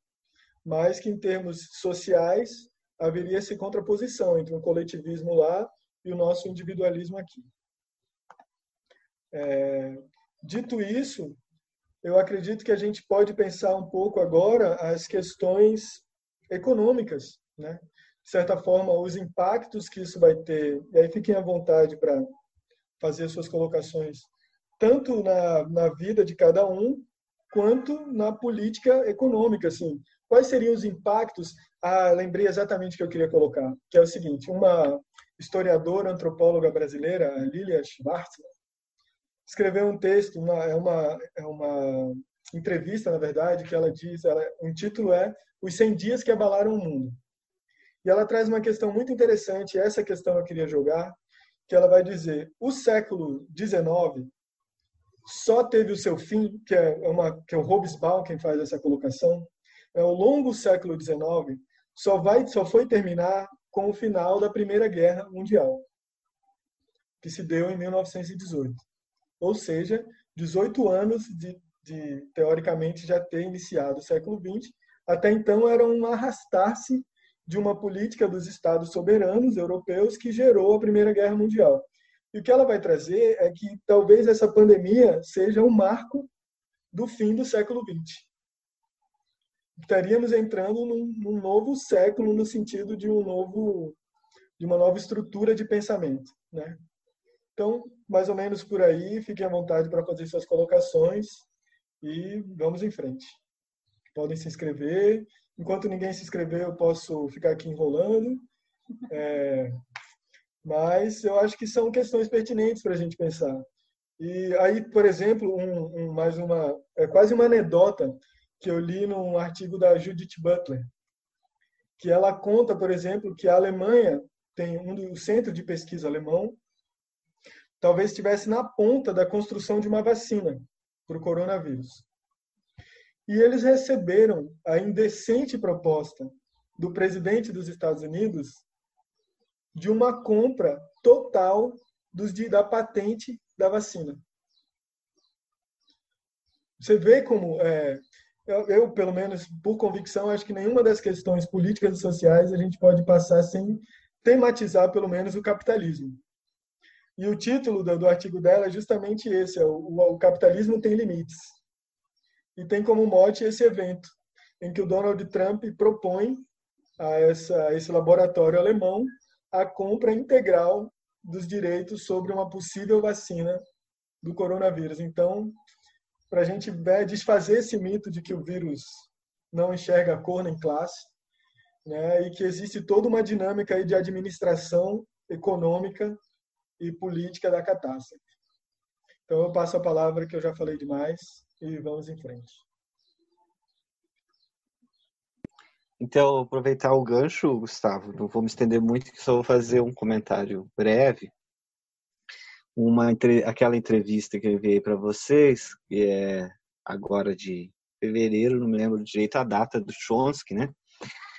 mas que em termos sociais haveria essa contraposição entre um coletivismo lá e o nosso individualismo aqui. É, dito isso, eu acredito que a gente pode pensar um pouco agora as questões econômicas, né? De certa forma, os impactos que isso vai ter. E aí fiquem à vontade para fazer suas colocações, tanto na, na vida de cada um, quanto na política econômica. Assim, quais seriam os impactos? Ah, lembrei exatamente o que eu queria colocar, que é o seguinte: uma historiadora, antropóloga brasileira, Lilia Schwartzman, escreveu um texto, uma, é, uma, é uma entrevista, na verdade, que ela diz, ela, um título é Os 100 Dias que Abalaram o Mundo. E ela traz uma questão muito interessante, essa questão eu queria jogar, que ela vai dizer, o século XIX só teve o seu fim, que é, uma, que é o Hobsbawm quem faz essa colocação, é o longo século XIX só vai só foi terminar com o final da Primeira Guerra Mundial, que se deu em 1918. Ou seja, 18 anos de, de teoricamente já ter iniciado o século XX, até então era um arrastar-se de uma política dos estados soberanos europeus que gerou a Primeira Guerra Mundial. E o que ela vai trazer é que talvez essa pandemia seja um marco do fim do século XX estaríamos entrando num, num, novo século no sentido de um novo de uma nova estrutura de pensamento, né? Então, mais ou menos por aí, fiquem à vontade para fazer suas colocações e vamos em frente. Podem se inscrever. Enquanto ninguém se inscrever, eu posso ficar aqui enrolando. É, mas eu acho que são questões pertinentes para a gente pensar. E aí, por exemplo, um, um, mais uma é quase uma anedota que eu li num artigo da Judith Butler, que ela conta, por exemplo, que a Alemanha tem um do centro de pesquisa alemão, talvez estivesse na ponta da construção de uma vacina para o coronavírus. E eles receberam a indecente proposta do presidente dos Estados Unidos de uma compra total dos, da patente da vacina. Você vê como é, eu, eu, pelo menos por convicção, acho que nenhuma das questões políticas e sociais a gente pode passar sem tematizar pelo menos o capitalismo. E o título do, do artigo dela é justamente esse: é o, o, capitalismo tem limites. E tem como mote esse evento. em que o Donald Trump propõe a, essa, a esse laboratório alemão a compra integral dos direitos sobre uma possível vacina do coronavírus. Então, para a gente desfazer esse mito de que o vírus não enxerga cor nem classe, né, e que existe toda uma dinâmica aí de administração econômica e política da catástrofe. Então, eu passo a palavra que eu já falei demais e vamos em frente. Então, aproveitar o gancho, Gustavo, não vou me estender muito, só vou fazer um comentário breve. Uma, aquela entrevista que eu enviei para vocês, que é agora de fevereiro, não me lembro direito a data do Chomsky, né?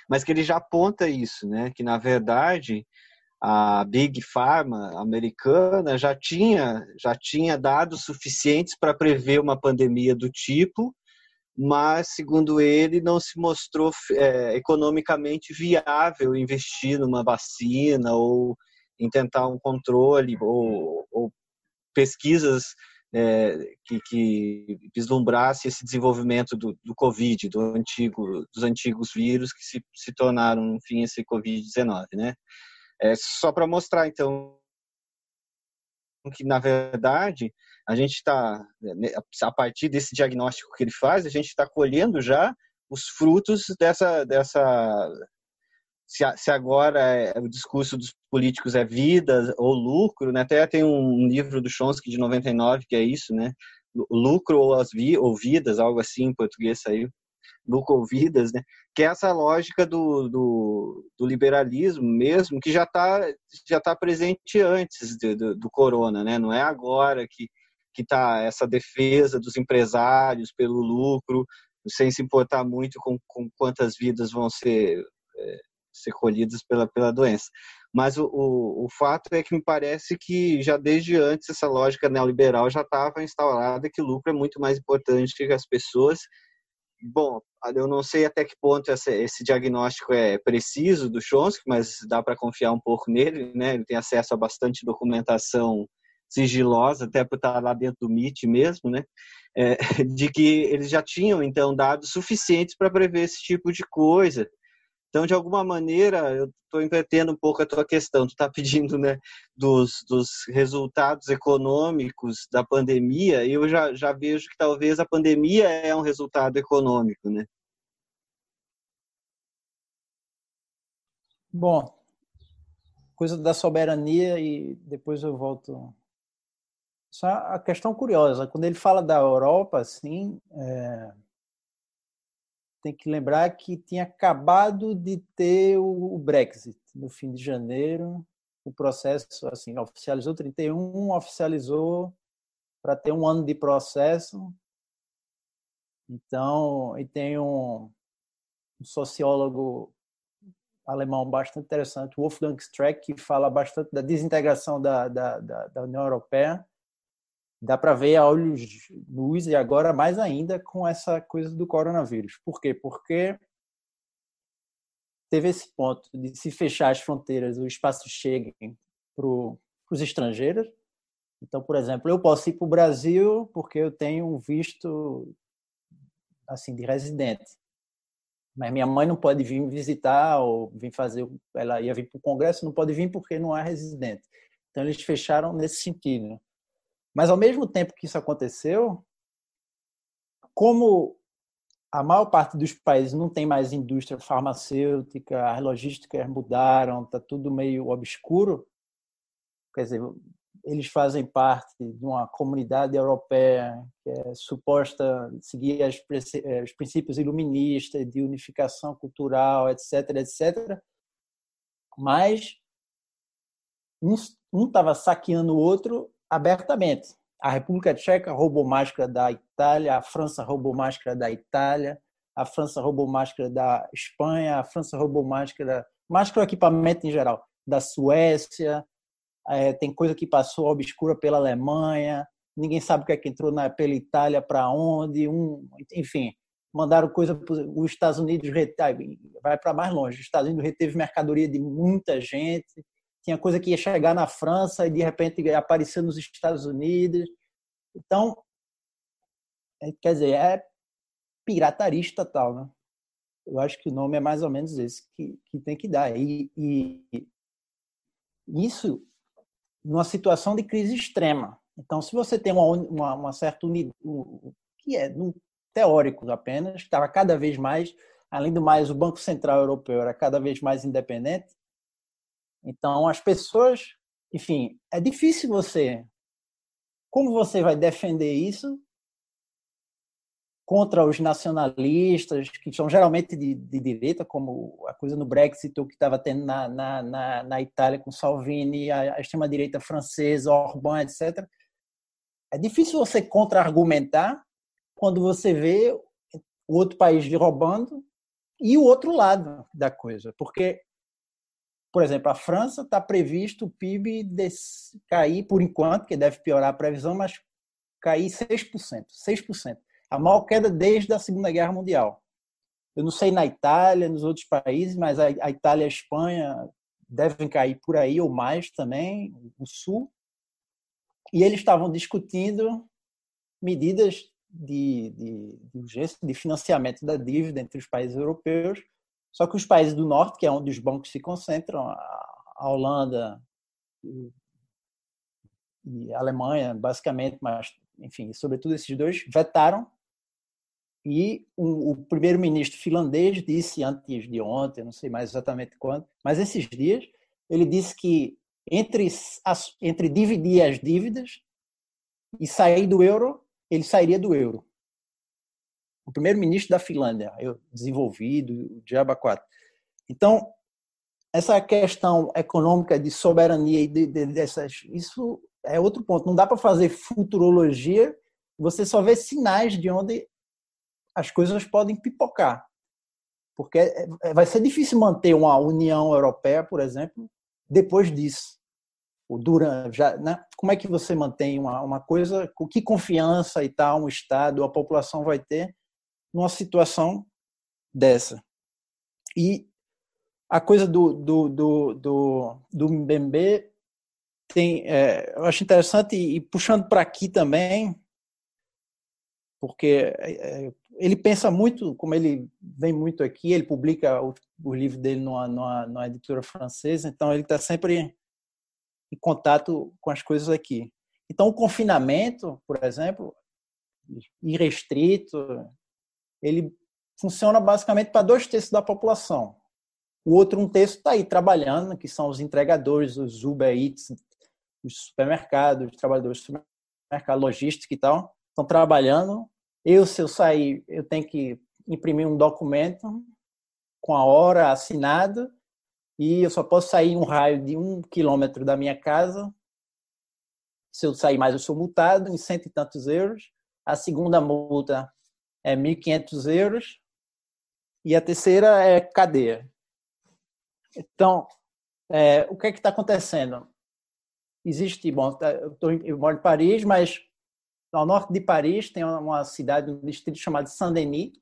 Mas que ele já aponta isso, né? Que na verdade a Big Pharma americana já tinha já tinha dados suficientes para prever uma pandemia do tipo mas, segundo ele, não se mostrou é, economicamente viável investir numa vacina ou em tentar um controle ou, ou pesquisas é, que, que vislumbrasse esse desenvolvimento do, do Covid, do antigo, dos antigos vírus que se, se tornaram, enfim, esse Covid-19, né? É, só para mostrar, então, que, na verdade, a gente está, né, a partir desse diagnóstico que ele faz, a gente está colhendo já os frutos dessa, dessa se, agora é, o discurso dos políticos é vida ou lucro, né? Até tem um livro do Chomsky de 99 que é isso, né? Lucro ou as vi, ou vidas, algo assim em português saiu. Lucro ou vidas, né? Que é essa lógica do, do, do liberalismo mesmo, que já está já tá presente antes do, do, do corona, né? Não é agora que que está essa defesa dos empresários pelo lucro, sem se importar muito com, com quantas vidas vão ser, é, ser colhidas pela, pela doença. Mas o, o, o, fato é que me parece que já desde antes essa lógica neoliberal já estava instaurada que o lucro é muito mais importante que as pessoas. Bom, eu não sei até que ponto esse, diagnóstico é preciso do Chomsky, mas dá para confiar um pouco nele, né? Ele tem acesso a bastante documentação sigilosa, até por estar lá dentro do MIT mesmo, né? É, de que eles já tinham, então, dados suficientes para prever esse tipo de coisa. Então, de alguma maneira, eu estou invertendo um pouco a tua questão. Tu está pedindo né, dos, dos resultados econômicos da pandemia, e eu já, já vejo que talvez a pandemia é um resultado econômico, né? Bom, coisa da soberania e depois eu volto é a questão curiosa. Quando ele fala da Europa, assim, é... tem que lembrar que tinha acabado de ter o Brexit no fim de janeiro. O processo, assim, oficializou 31, oficializou para ter um ano de processo. Então, e tem um, um sociólogo alemão bastante interessante, Wolfgang Streck, que fala bastante da desintegração da, da, da, da União Europeia dá para ver a olhos luz e agora mais ainda com essa coisa do coronavírus. Por quê? Porque teve esse ponto de se fechar as fronteiras, o espaço chegue para os estrangeiros. Então, por exemplo, eu posso ir para o Brasil porque eu tenho um visto assim de residente. Mas minha mãe não pode vir visitar ou vir fazer, ela ia vir para o congresso, não pode vir porque não é residente. Então eles fecharam nesse sentido. Mas, ao mesmo tempo que isso aconteceu, como a maior parte dos países não tem mais indústria farmacêutica, as logísticas mudaram, está tudo meio obscuro. Quer dizer, eles fazem parte de uma comunidade europeia que é suposta seguir eh, os princípios iluministas de unificação cultural, etc, etc. Mas um estava saqueando o outro abertamente. A República Tcheca roubou máscara da Itália, a França roubou máscara da Itália, a França roubou máscara da Espanha, a França roubou máscara, máscara equipamento em geral, da Suécia, é, tem coisa que passou obscura pela Alemanha, ninguém sabe o que é que entrou na, pela Itália para onde, um, enfim, mandaram coisa para os Estados Unidos, vai para mais longe, os Estados Unidos reteve mercadoria de muita gente, tinha coisa que ia chegar na França e de repente aparecer nos Estados Unidos. Então, é, quer dizer, é piratarista tal, né? eu acho que o nome é mais ou menos esse que, que tem que dar. E, e isso numa situação de crise extrema. Então, se você tem uma, uma, uma certa unidade, que é um teórico apenas, estava cada vez mais, além do mais, o Banco Central Europeu era cada vez mais independente. Então, as pessoas, enfim, é difícil você. Como você vai defender isso contra os nacionalistas, que são geralmente de, de direita, como a coisa no Brexit, o que estava tendo na, na, na, na, Itália com Salvini, a, a extrema-direita francesa, Orbán, etc. É difícil você contra-argumentar quando você vê o outro país roubando e o outro lado da coisa. Porque, por exemplo, a França está previsto o PIB cair, por enquanto, que deve piorar a previsão, mas cair 6%. 6% a maior queda desde a Segunda Guerra Mundial. Eu não sei na Itália, nos outros países, mas a, Itália e a Espanha devem cair por aí ou mais também, o Sul. E eles estavam discutindo medidas de, de, de de financiamento da dívida entre os países europeus. Só que os países do Norte, que é onde os bancos se concentram, a Holanda e a Alemanha, basicamente, mas, enfim, sobretudo esses dois, vetaram e o, o primeiro-ministro finlandês disse antes de ontem, não sei mais exatamente quando, mas esses dias, ele disse que entre, entre dividir as dívidas e sair do euro, ele sairia do euro. O primeiro-ministro da Finlândia, eu desenvolvido, Diaba 4. Então, essa questão econômica de soberania e de, de, dessas, isso é outro ponto. Não dá para fazer futurologia, você só vê sinais de onde as coisas podem pipocar. Porque é, é, vai ser difícil manter uma União Europeia, por exemplo, depois disso. O Duran, já, né? Como é que você mantém uma, uma coisa, com que confiança e tal um Estado, a população vai ter numa situação dessa? E a coisa do, do, do, do, do Mbembe tem, é, eu acho interessante, e, e puxando para aqui também, porque é, ele pensa muito, como ele vem muito aqui, ele publica o, o livro dele numa, numa, numa, editora francesa, então ele está sempre em contato com as coisas aqui. Então, o confinamento, por exemplo, irrestrito, ele funciona basicamente para dois terços da população. O outro um terço está aí trabalhando, que são os entregadores, os Uber Eats, os supermercados, os trabalhadores do supermercado, logística e tal, estão trabalhando eu, se eu sair, eu tenho que imprimir um documento com a hora assinada e eu só posso sair em um raio de um quilômetro da minha casa. Se eu sair mais, eu sou multado em cento e tantos euros. A segunda multa é 1.500 euros e a terceira é cadeia. Então, é, o que é que está acontecendo? Existe, bom, tá, eu, tô, eu moro em Paris, mas ao norte de Paris tem uma cidade, um distrito chamado Saint-Denis,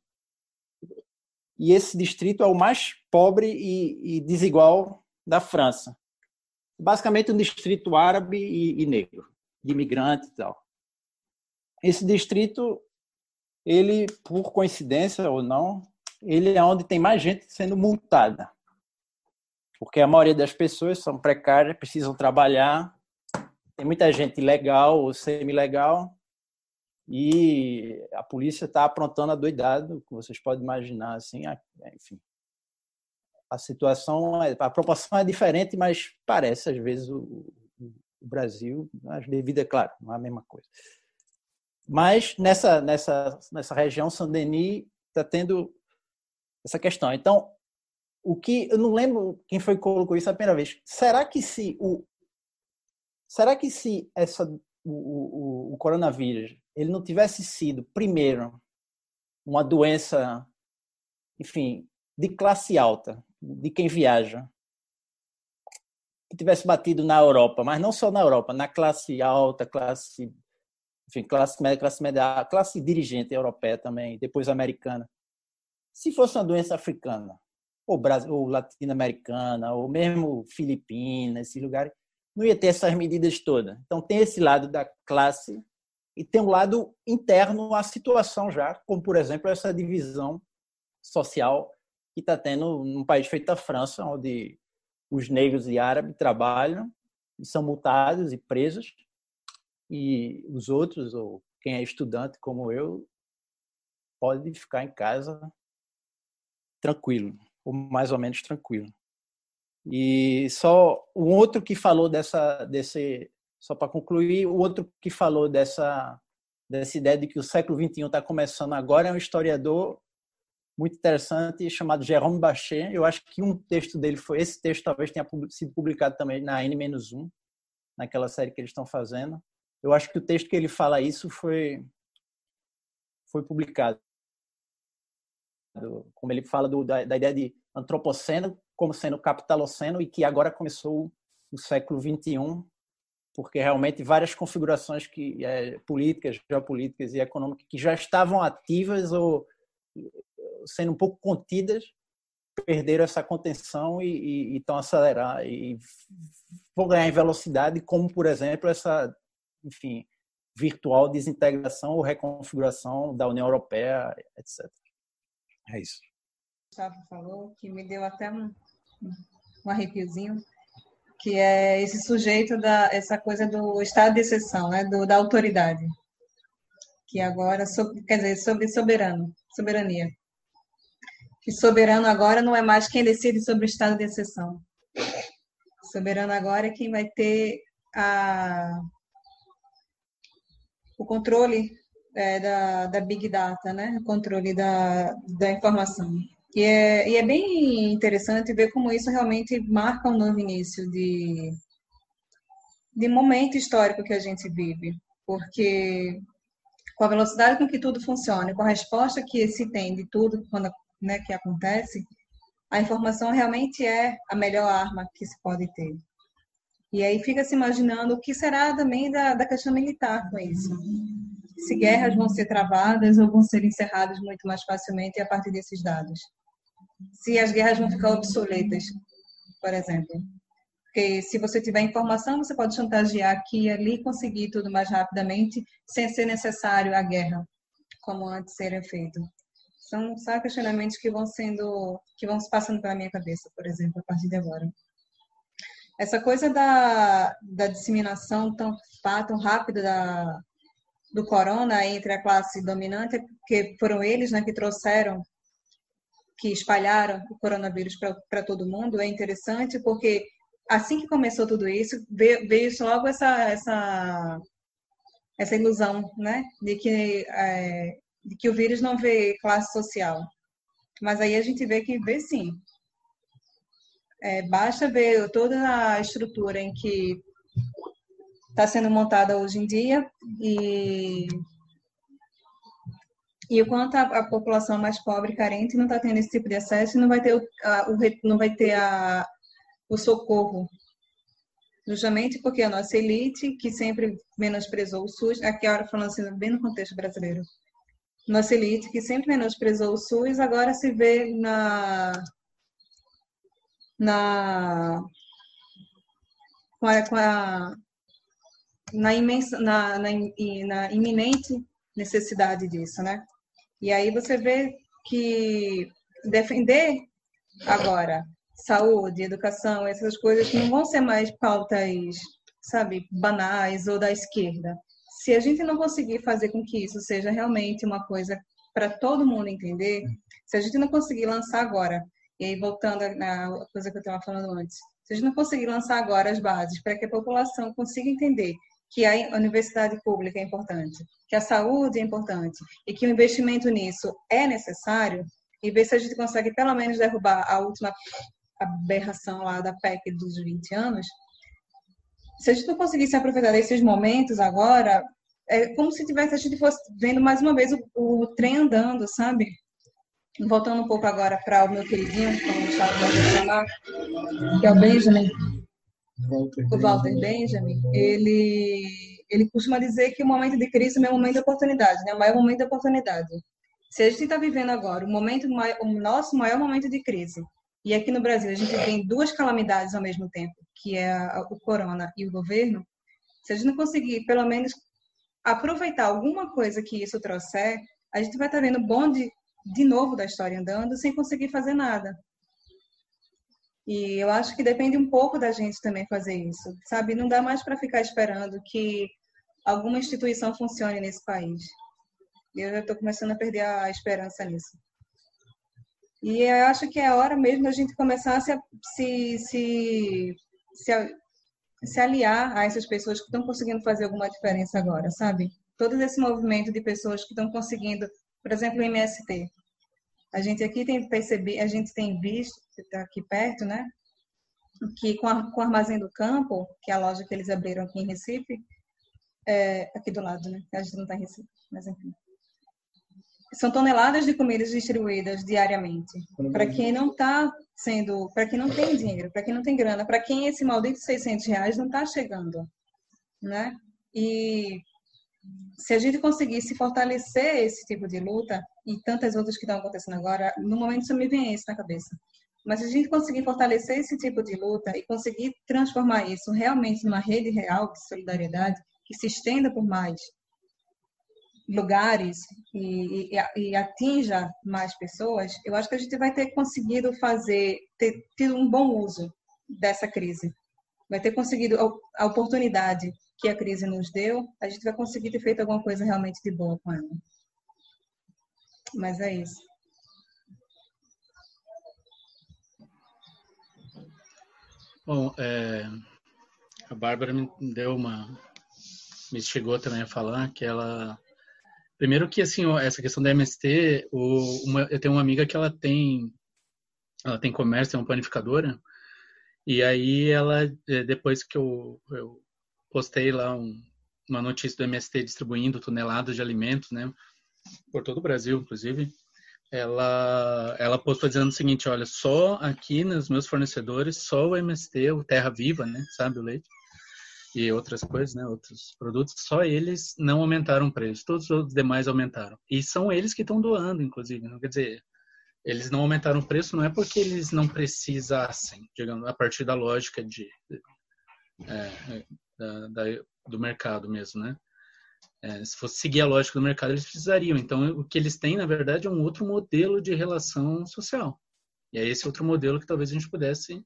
e esse distrito é o mais pobre e, e desigual da França. Basicamente um distrito árabe e, e negro, de imigrante e tal. Esse distrito, ele, por coincidência ou não, ele é onde tem mais gente sendo multada. Porque a maioria das pessoas são precárias, precisam trabalhar, tem muita gente legal ou semi-legal, e a polícia está aprontando a doidado, que vocês podem imaginar, assim, enfim. A situação, é, a proporção é diferente, mas parece, às vezes, o, o Brasil, devido, é claro, não é a mesma coisa. Mas nessa, nessa, nessa região, Saint-Denis está tendo essa questão. Então, o que eu não lembro quem foi que colocou isso a primeira vez. Será que se o será que se essa o, o, o coronavírus ele não tivesse sido, primeiro, uma doença, enfim, de classe alta, de quem viaja, que tivesse batido na Europa, mas não só na Europa, na classe alta, classe, enfim, classe média, classe média, classe dirigente europeia também, depois americana. Se fosse uma doença africana, ou, ou latino-americana, ou mesmo filipina, esse lugar, não ia ter essas medidas todas. Então tem esse lado da classe e tem um lado interno à situação já, como, por exemplo, essa divisão social que está tendo num país feito a França, onde os negros e árabes trabalham e são multados e presos, e os outros, ou quem é estudante como eu, pode ficar em casa tranquilo, ou mais ou menos tranquilo. E só um outro que falou dessa, desse, só para concluir, o outro que falou dessa, dessa ideia de que o século XXI está começando agora é um historiador muito interessante chamado Jérôme Bachet. Eu acho que um texto dele foi esse texto talvez tenha sido publicado também na N-1, naquela série que eles estão fazendo. Eu acho que o texto que ele fala isso foi foi publicado. Como ele fala do, da, da ideia de antropoceno como sendo capitaloceno e que agora começou o século 21 porque realmente várias configurações que é, políticas, geopolíticas e econômicas que já estavam ativas ou sendo um pouco contidas perderam essa contenção e estão acelerar e vão ganhar em velocidade, como por exemplo essa, enfim, virtual desintegração ou reconfiguração da União Europeia, etc. É isso. O Gustavo falou que me deu até um, um arrepiozinho, que é esse sujeito da essa coisa do estado de exceção, né, do, da autoridade, que agora quer dizer sobre soberano, soberania. Que soberano agora não é mais quem decide sobre o estado de exceção. Soberano agora é quem vai ter a o controle é, da, da Big Data, né? o controle da, da informação. E é, e é bem interessante ver como isso realmente marca um novo início de, de momento histórico que a gente vive, porque com a velocidade com que tudo funciona, com a resposta que se tem de tudo quando né, que acontece, a informação realmente é a melhor arma que se pode ter. E aí fica se imaginando o que será também da, da questão militar com isso. Se guerras vão ser travadas ou vão ser encerradas muito mais facilmente a partir desses dados. Se as guerras vão ficar obsoletas, por exemplo. Porque se você tiver informação, você pode chantagear aqui e ali conseguir tudo mais rapidamente, sem ser necessário a guerra, como antes era feito. São só questionamentos que vão sendo, que vão se passando pela minha cabeça, por exemplo, a partir de agora. Essa coisa da, da disseminação tão, tão rápida da, do corona entre a classe dominante, que foram eles né, que trouxeram, que espalharam o coronavírus para todo mundo, é interessante porque assim que começou tudo isso, veio, veio logo essa, essa, essa ilusão né, de, que, é, de que o vírus não vê classe social. Mas aí a gente vê que vê sim. É, basta ver toda a estrutura em que está sendo montada hoje em dia e, e o quanto a, a população mais pobre e carente não está tendo esse tipo de acesso e não vai ter, o, a, o, não vai ter a, o socorro. Justamente porque a nossa elite, que sempre menosprezou o SUS, aqui a hora falando assim, bem no contexto brasileiro, nossa elite, que sempre menosprezou o SUS, agora se vê na na com a, com a na, imensa, na, na, na iminente necessidade disso, né? E aí você vê que defender agora saúde, educação, essas coisas não vão ser mais pautas, sabe, banais ou da esquerda. Se a gente não conseguir fazer com que isso seja realmente uma coisa para todo mundo entender, se a gente não conseguir lançar agora e aí, voltando na coisa que eu estava falando antes, se a gente não conseguir lançar agora as bases para que a população consiga entender que a universidade pública é importante, que a saúde é importante e que o investimento nisso é necessário, e ver se a gente consegue pelo menos derrubar a última aberração lá da PEC dos 20 anos, se a gente não conseguisse aproveitar desses momentos agora, é como se tivesse a gente fosse vendo mais uma vez o, o trem andando, sabe? Voltando um pouco agora para o meu queridinho, como o Gustavo pode chamar, que é o Benjamin, Walter o Walter Benjamin, ele, ele costuma dizer que o momento de crise é o momento de oportunidade, né? o maior momento de oportunidade. Se a gente está vivendo agora o, momento, o nosso maior momento de crise, e aqui no Brasil a gente tem duas calamidades ao mesmo tempo, que é o corona e o governo, se a gente não conseguir, pelo menos, aproveitar alguma coisa que isso trouxer, a gente vai estar tá vendo bonde de novo da história andando sem conseguir fazer nada. E eu acho que depende um pouco da gente também fazer isso, sabe? Não dá mais para ficar esperando que alguma instituição funcione nesse país. Eu já estou começando a perder a esperança nisso. E eu acho que é hora mesmo da gente começar a se, se, se, se, se aliar a essas pessoas que estão conseguindo fazer alguma diferença agora, sabe? Todo esse movimento de pessoas que estão conseguindo, por exemplo, o MST. A gente aqui tem percebido, a gente tem visto, está aqui perto, né? Que com, a, com o Armazém do Campo, que é a loja que eles abriram aqui em Recife, é, aqui do lado, né? A gente não está em Recife, mas enfim são toneladas de comidas distribuídas diariamente. Para quem não está sendo, para quem não tem dinheiro, para quem não tem grana, para quem esse maldito 600 reais não está chegando, né? E se a gente conseguisse fortalecer esse tipo de luta e tantas outras que estão acontecendo agora, no momento só me vem isso na cabeça. Mas se a gente conseguir fortalecer esse tipo de luta e conseguir transformar isso realmente numa rede real de solidariedade que se estenda por mais lugares e, e, e, atinja mais pessoas, eu acho que a gente vai ter conseguido fazer, ter tido um bom uso dessa crise. Vai ter conseguido a oportunidade que a crise nos deu, a gente vai conseguir ter feito alguma coisa realmente de boa com ela. Mas é isso. Bom, é, a Bárbara me deu uma. me chegou também a falar que ela Primeiro que, assim, essa questão da MST, o, uma, eu tenho uma amiga que ela tem, ela tem comércio, é uma panificadora, e aí ela, é, depois que eu, eu postei lá um, uma notícia do MST distribuindo toneladas de alimentos, né, por todo o Brasil, inclusive, ela, ela postou dizendo o seguinte, olha, só aqui nos meus fornecedores, só o MST, o Terra Viva, né, sabe, o leite, e outras coisas, né, outros produtos, só eles não aumentaram o preço, todos os demais aumentaram. E são eles que estão doando, inclusive, não quer dizer, eles não aumentaram o preço não é porque eles não precisassem, digamos, a partir da lógica de, é, da, da, do mercado mesmo, né? É, se fosse seguir a lógica do mercado, eles precisariam. Então, o que eles têm, na verdade, é um outro modelo de relação social. E é esse outro modelo que talvez a gente pudesse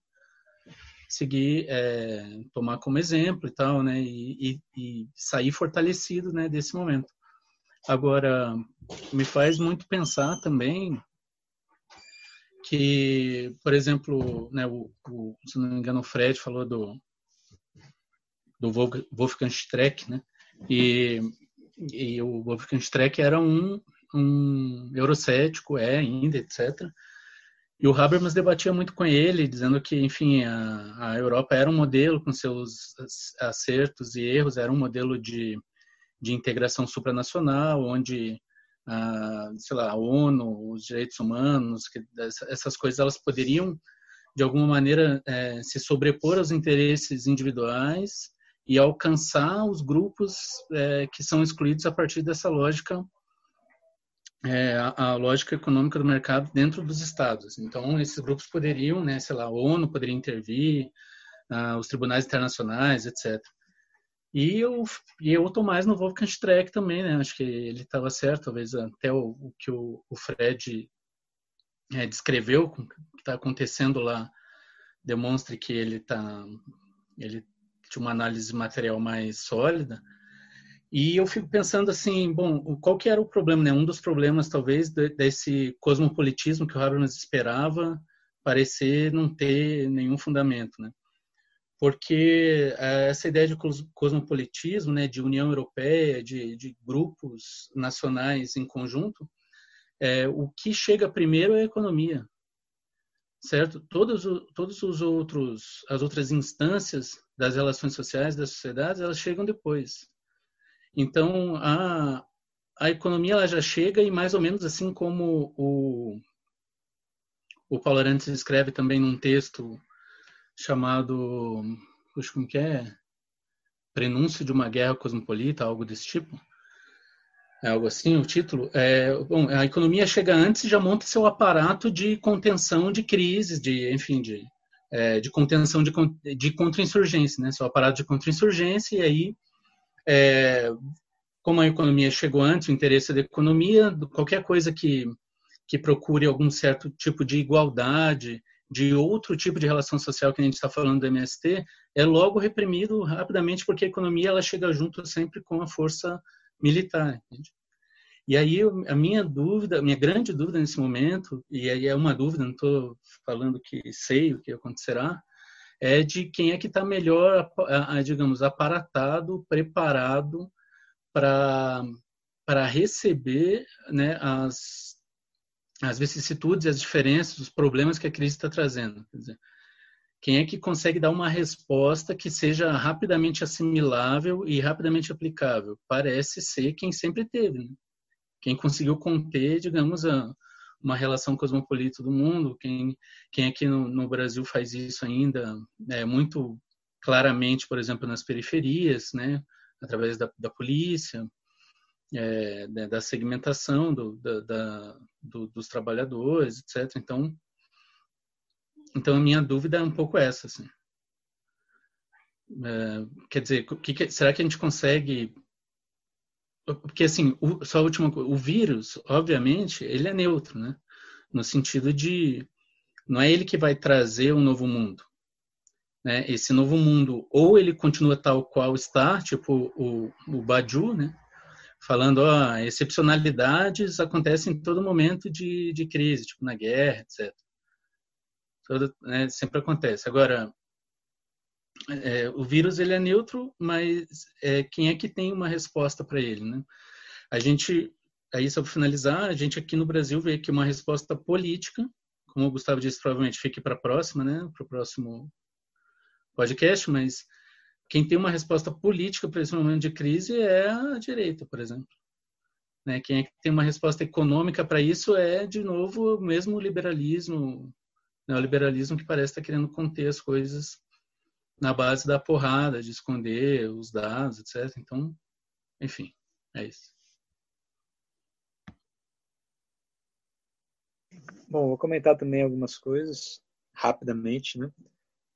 seguir, é, tomar como exemplo e tal, né? E, e, e, sair fortalecido, né? Desse momento. Agora, me faz muito pensar também que, por exemplo, né? O, o se não me engano, o Fred falou do do Wolfgang Streck, né? E, e o Wolfgang Streck era um um eurocético, é ainda, etc. E o Habermas debatia muito com ele, dizendo que, enfim, a, a Europa era um modelo com seus acertos e erros, era um modelo de, de integração supranacional, onde, a, sei lá, a ONU, os direitos humanos, que, essas coisas elas poderiam, de alguma maneira, é, se sobrepor aos interesses individuais e alcançar os grupos é, que são excluídos a partir dessa lógica é, a, a, lógica econômica do mercado dentro dos estados. Então, esses grupos poderiam, né, sei lá, a ONU poderia intervir, os tribunais internacionais, etc. E eu, e eu estou mais no Wolfgang também, né? Acho que ele estava certo, talvez até o, o que o, o Fred é, descreveu, o que está acontecendo lá, demonstre que ele tá, ele tinha uma análise material mais sólida. E eu fico pensando assim, bom, qual que era o problema, né? Um dos problemas, talvez, desse cosmopolitismo que o Habermas esperava parecer não ter nenhum fundamento, né? Porque eh, essa ideia de cosmopolitismo, né, de União Europeia, de, de grupos nacionais em conjunto, é, o que chega primeiro é a economia, certo? Todos, todos os outros, as outras instâncias das relações sociais das sociedades, elas chegam depois. Então, a, a economia ela já chega e mais ou menos assim como o, o Paulo Arantes escreve também num texto chamado, como que é? Prenúncio de uma guerra cosmopolita, algo desse tipo. É algo assim o título. É, bom, a economia chega antes e já monta seu aparato de contenção de crises, de, enfim, de, é, de contenção de, de contra-insurgência, né? Seu aparato de contra-insurgência e aí é, como a economia chegou antes, o interesse da economia, qualquer coisa que, que procure algum certo tipo de igualdade, de outro tipo de relação social que a gente está falando do MST, é logo reprimido rapidamente porque a economia ela chega junto sempre com a força militar. Entende? E aí a minha dúvida, a minha grande dúvida nesse momento, e aí é uma dúvida, não estou falando que sei o que acontecerá, é de quem é que está melhor, digamos, aparatado, preparado para para receber né, as, as vicissitudes, as diferenças, os problemas que a crise está trazendo. Dizer, quem é que consegue dar uma resposta que seja rapidamente assimilável e rapidamente aplicável? Parece ser quem sempre teve. Né? Quem conseguiu conter, digamos, a, uma relação cosmopolita do mundo, quem, quem aqui no, no Brasil faz isso ainda é, muito claramente, por exemplo, nas periferias, né? através da, da polícia, é, né, da segmentação do, da, da, do, dos trabalhadores, etc. Então, então a minha dúvida é um pouco essa, assim. É, quer dizer, que, que, será que a gente consegue? Porque assim, o, só a última o vírus, obviamente, ele é neutro, né? No sentido de não é ele que vai trazer um novo mundo. Né? Esse novo mundo, ou ele continua tal qual está, tipo o, o Baju, né? falando, ó, excepcionalidades acontecem em todo momento de, de crise, tipo na guerra, etc. Todo, né, sempre acontece. Agora, é, o vírus ele é neutro, mas é, quem é que tem uma resposta para ele, né? A gente, aí só para finalizar, a gente aqui no Brasil vê que uma resposta política, como o Gustavo disse, provavelmente fique para a próxima, né? Para o próximo podcast, mas quem tem uma resposta política para esse momento de crise é a direita, por exemplo. Né? Quem é que tem uma resposta econômica para isso é, de novo, o mesmo liberalismo, né? o liberalismo que parece estar querendo conter as coisas na base da porrada, de esconder os dados, etc. Então, enfim, é isso. Bom, vou comentar também algumas coisas rapidamente, né?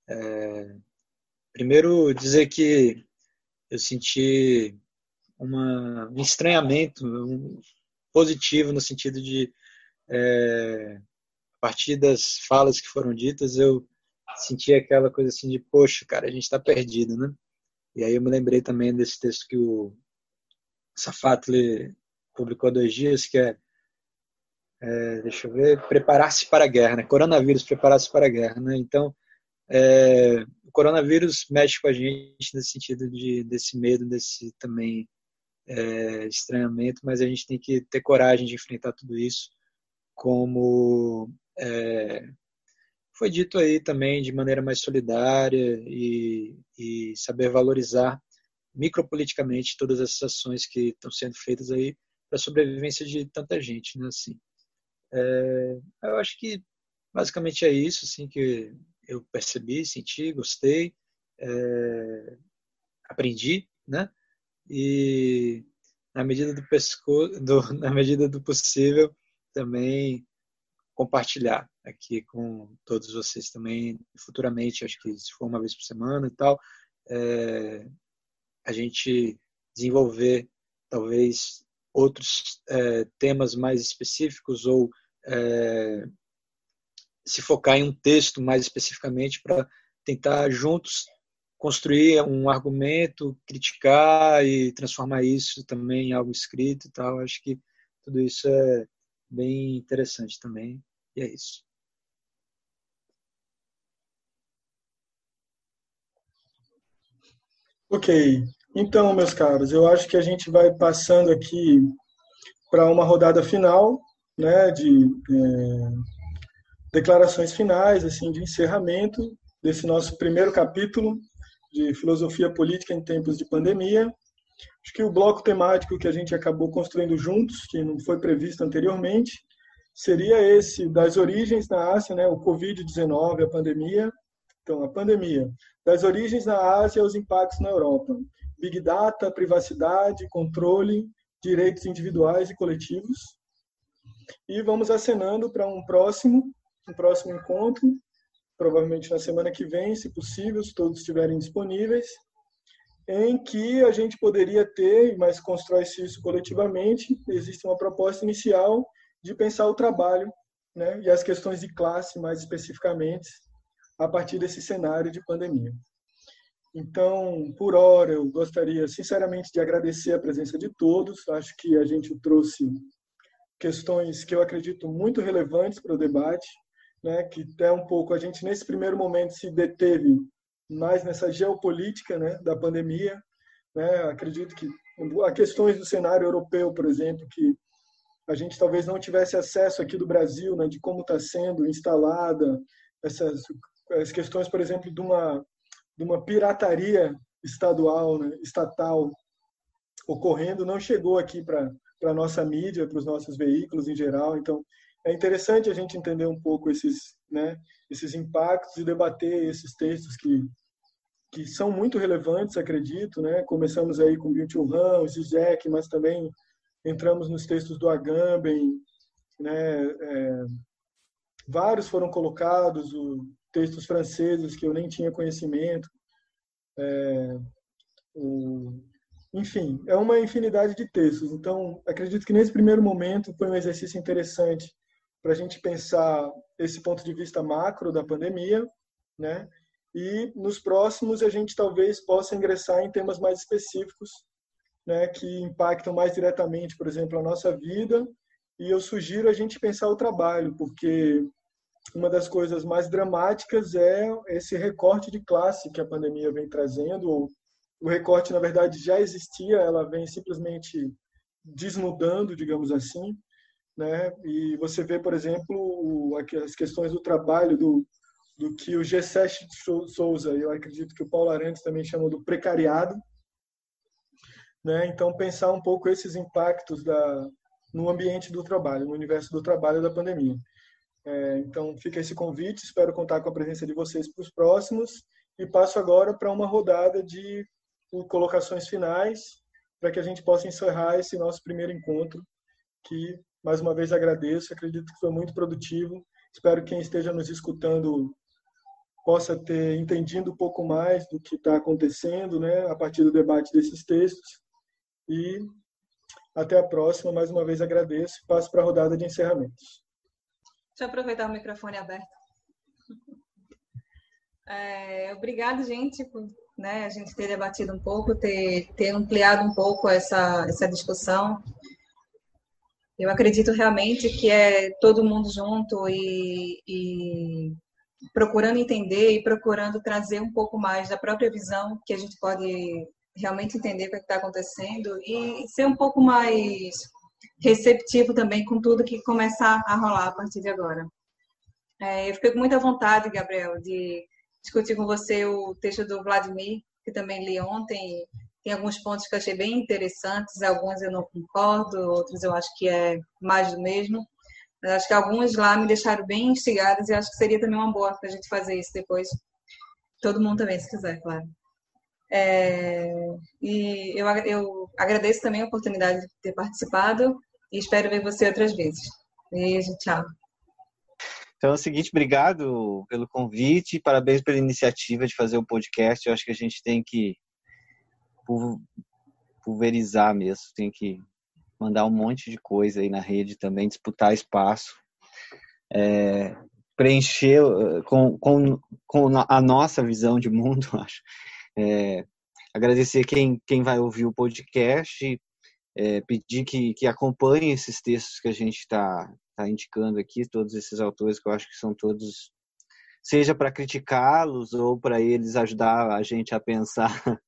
É, Primeiro, dizer que eu senti uma, um estranhamento um, positivo no sentido de, é, partir das falas que foram ditas, eu senti aquela coisa assim de, poxa, cara, a gente está perdido, né? E aí eu me lembrei também desse texto que o Safatli publicou há dois dias, que é, é deixa eu ver, preparar-se para a guerra, né? Coronavírus, preparar-se para a guerra, né? Então, é, o coronavírus mexe com a gente nesse sentido de desse medo, desse também é, estranhamento, mas a gente tem que ter coragem de enfrentar tudo isso, como é, foi dito aí também de maneira mais solidária e, e saber valorizar micropoliticamente todas essas ações que estão sendo feitas aí para a sobrevivência de tanta gente, né? Assim, é, eu acho que basicamente é isso, assim que eu percebi, senti, gostei, é, aprendi, né? E na medida do, na medida do possível também compartilhar aqui com todos vocês também futuramente, acho que se for uma vez por semana e tal, é, a gente desenvolver talvez outros é, temas mais específicos ou é, se focar em um texto mais especificamente para tentar juntos construir um argumento, criticar e transformar isso também em algo escrito e tal. Acho que tudo isso é bem interessante também. E é isso. Ok. Então, meus caros, eu acho que a gente vai passando aqui para uma rodada final, né, de é declarações finais, assim, de encerramento desse nosso primeiro capítulo de filosofia política em tempos de pandemia. Acho que o bloco temático que a gente acabou construindo juntos, que não foi previsto anteriormente, seria esse das origens na Ásia, né, o Covid-19, a pandemia. Então, a pandemia, das origens na Ásia aos impactos na Europa. Big Data, privacidade, controle, direitos individuais e coletivos. E vamos acenando para um próximo, um próximo encontro, provavelmente na semana que vem, se possível, se todos estiverem disponíveis, em que a gente poderia ter, mas constrói-se isso coletivamente, existe uma proposta inicial de pensar o trabalho né, e as questões de classe, mais especificamente, a partir desse cenário de pandemia. Então, por hora, eu gostaria sinceramente de agradecer a presença de todos. Acho que a gente trouxe questões que eu acredito muito relevantes para o debate, né, que até um pouco a gente nesse primeiro momento se deteve mais nessa geopolítica né, da pandemia. Né, acredito que há questões do cenário europeu, por exemplo, que a gente talvez não tivesse acesso aqui do Brasil, né, de como está sendo instalada essas as questões, por exemplo, de uma de uma pirataria estadual, né, estatal ocorrendo, não chegou aqui para para nossa mídia, para os nossos veículos em geral. Então, é interessante a gente entender um pouco esses, né, esses impactos e debater esses textos que que são muito relevantes, acredito, né? Começamos aí com Byung-Chul Han, Zizek, mas também entramos nos textos do Agamben, né? É, vários foram colocados, o, textos franceses que eu nem tinha conhecimento. É, o, enfim, é uma infinidade de textos. Então, acredito que nesse primeiro momento foi um exercício interessante para a gente pensar esse ponto de vista macro da pandemia, né? E nos próximos a gente talvez possa ingressar em temas mais específicos, né, que impactam mais diretamente, por exemplo, a nossa vida. E eu sugiro a gente pensar o trabalho, porque uma das coisas mais dramáticas é esse recorte de classe que a pandemia vem trazendo, ou o recorte, na verdade, já existia, ela vem simplesmente desnudando, digamos assim, né? E você vê, por exemplo, as questões do trabalho, do, do que o G7 Souza, eu acredito que o Paulo Arantes também chamou do precariado, né? Então, pensar um pouco esses impactos da, no ambiente do trabalho, no universo do trabalho da pandemia. É, então, fica esse convite, espero contar com a presença de vocês para os próximos e passo agora para uma rodada de colocações finais para que a gente possa encerrar esse nosso primeiro encontro, que mais uma vez agradeço, acredito que foi muito produtivo. Espero que quem esteja nos escutando possa ter entendido um pouco mais do que está acontecendo, né, a partir do debate desses textos. E até a próxima. Mais uma vez agradeço. Passo para a rodada de encerramentos. Deixa eu aproveitar o microfone aberto. É, obrigado, gente, por né, a gente ter debatido um pouco, ter, ter ampliado um pouco essa, essa discussão. Eu acredito realmente que é todo mundo junto e, e procurando entender e procurando trazer um pouco mais da própria visão que a gente pode realmente entender o que é está acontecendo e ser um pouco mais receptivo também com tudo que começar a rolar a partir de agora. É, eu fiquei com muita vontade, Gabriel, de discutir com você o texto do Vladimir, que também li ontem. Tem alguns pontos que eu achei bem interessantes, alguns eu não concordo, outros eu acho que é mais do mesmo. Mas acho que alguns lá me deixaram bem instigadas e acho que seria também uma boa para a gente fazer isso depois. Todo mundo também, se quiser, claro. É, e eu, eu agradeço também a oportunidade de ter participado e espero ver você outras vezes. Beijo, tchau. Então é o seguinte, obrigado pelo convite, parabéns pela iniciativa de fazer o podcast. Eu acho que a gente tem que pulverizar mesmo, tem que mandar um monte de coisa aí na rede também, disputar espaço, é, preencher com, com, com a nossa visão de mundo, acho. É, agradecer quem, quem vai ouvir o podcast, é, pedir que, que acompanhe esses textos que a gente está tá indicando aqui, todos esses autores que eu acho que são todos, seja para criticá-los ou para eles ajudar a gente a pensar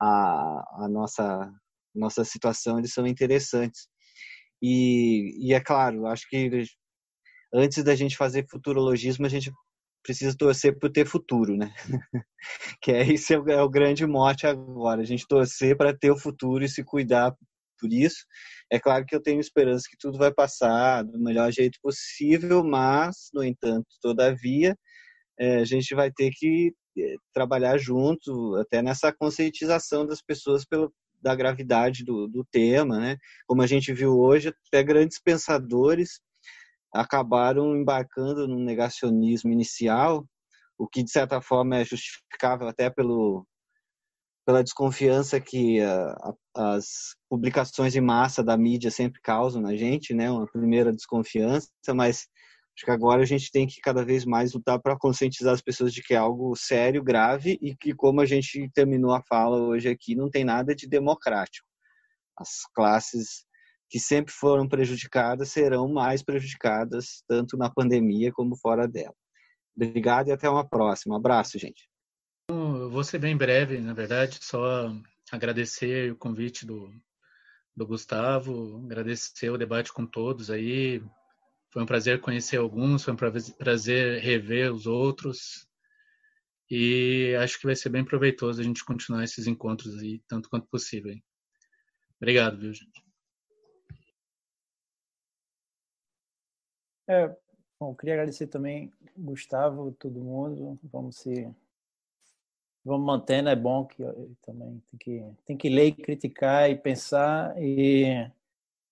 a, a nossa, nossa situação, eles são interessantes. E, e é claro, acho que antes da gente fazer futurologismo, a gente precisa torcer por ter futuro, né? que é esse é o, é o grande mote agora, a gente torcer para ter o futuro e se cuidar por isso. É claro que eu tenho esperança que tudo vai passar do melhor jeito possível, mas, no entanto, todavia, é, a gente vai ter que é, trabalhar junto, até nessa conscientização das pessoas pelo, da gravidade do, do tema, né? Como a gente viu hoje, até grandes pensadores acabaram embarcando no negacionismo inicial, o que de certa forma é justificável até pelo pela desconfiança que uh, as publicações em massa da mídia sempre causam na gente, né? Uma primeira desconfiança, mas acho que agora a gente tem que cada vez mais lutar para conscientizar as pessoas de que é algo sério, grave e que, como a gente terminou a fala hoje aqui, não tem nada de democrático. As classes que sempre foram prejudicadas serão mais prejudicadas, tanto na pandemia como fora dela. Obrigado e até uma próxima. Um abraço, gente. Eu vou ser bem breve, na verdade, só agradecer o convite do, do Gustavo, agradecer o debate com todos aí. Foi um prazer conhecer alguns, foi um prazer rever os outros. E acho que vai ser bem proveitoso a gente continuar esses encontros aí, tanto quanto possível. Obrigado, viu, gente? É, bom, queria agradecer também Gustavo, todo mundo. Vamos se vamos mantendo, é bom que também tem que tem que ler, criticar e pensar e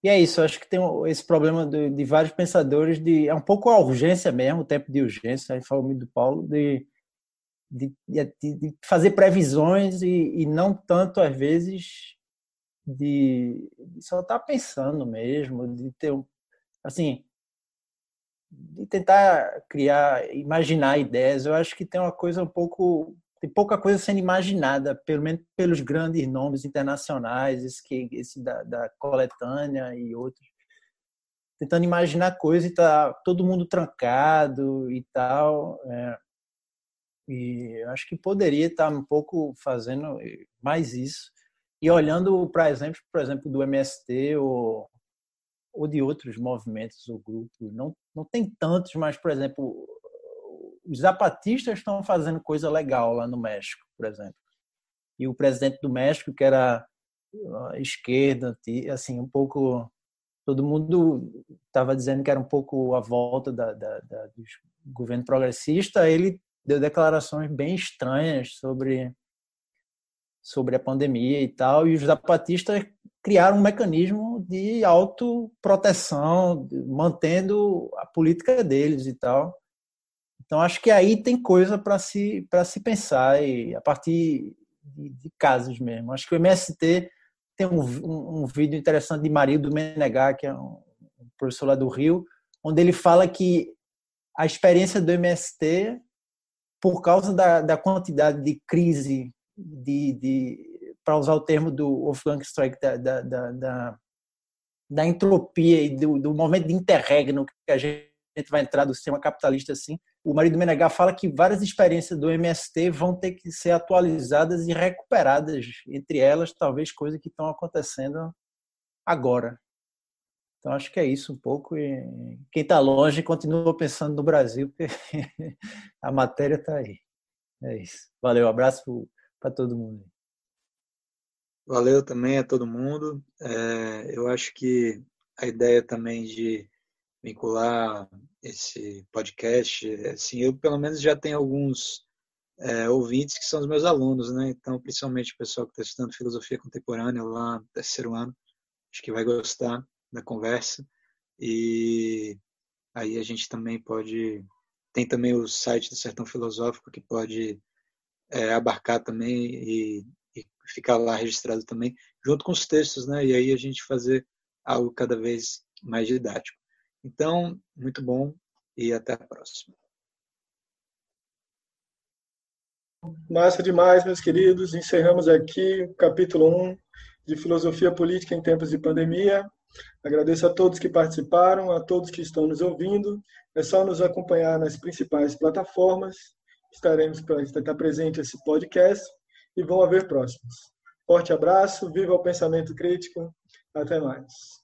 e é isso, acho que tem esse problema de, de vários pensadores de é um pouco a urgência mesmo, o tempo de urgência, aí falou muito do Paulo de de, de, de fazer previsões e, e, não tanto às vezes de, de só estar tá pensando mesmo, de ter assim de tentar criar, imaginar ideias. Eu acho que tem uma coisa um pouco tem pouca coisa sendo imaginada, pelo menos pelos grandes nomes internacionais, esse, que, esse da, da coletânea e outros, tentando imaginar coisa e tá todo mundo trancado e tal. É, e acho que poderia estar um pouco fazendo mais isso e olhando para exemplos, por exemplo, do MST ou ou de outros movimentos ou grupos. Não, não tem tantos, mas, por exemplo, os zapatistas estão fazendo coisa legal lá no México, por exemplo. E o presidente do México, que era esquerda, assim, um pouco. Todo mundo estava dizendo que era um pouco a volta da, da, da, do governo progressista. Ele deu declarações bem estranhas sobre sobre a pandemia e tal, e os zapatistas criaram um mecanismo de autoproteção, mantendo a política deles e tal. Então acho que aí tem coisa para se se pensar e a partir de, de, casos mesmo. Acho que o MST tem um, um, um vídeo interessante de Marildo Menegá, que é um, um professor lá do Rio, onde ele fala que a experiência do MST, por causa da, da quantidade de crise, de, de para usar o termo do Wolfgang Streich, da, da, da, da entropia e do, do, momento de interregno que a gente vai entrar do sistema capitalista assim. O marido Menegá fala que várias experiências do MST vão ter que ser atualizadas e recuperadas, entre elas talvez coisas que estão acontecendo agora. Então acho que é isso um pouco. E quem está longe continua pensando no Brasil, porque a matéria está aí. É isso. Valeu, abraço para todo mundo. Valeu também a todo mundo. É, eu acho que a ideia também de vincular esse podcast, assim, eu pelo menos já tenho alguns é, ouvintes que são os meus alunos, né? Então, principalmente o pessoal que está estudando filosofia contemporânea lá no terceiro ano, acho que vai gostar da conversa. E aí a gente também pode tem também o site do Sertão Filosófico que pode é, abarcar também e ficar lá registrado também, junto com os textos, né? E aí a gente fazer algo cada vez mais didático. Então, muito bom e até a próxima. Massa demais, meus queridos. Encerramos aqui o capítulo 1 de Filosofia Política em Tempos de Pandemia. Agradeço a todos que participaram, a todos que estão nos ouvindo. É só nos acompanhar nas principais plataformas. Estaremos para estar presente esse podcast e vão haver próximos. Forte abraço, viva o pensamento crítico, até mais.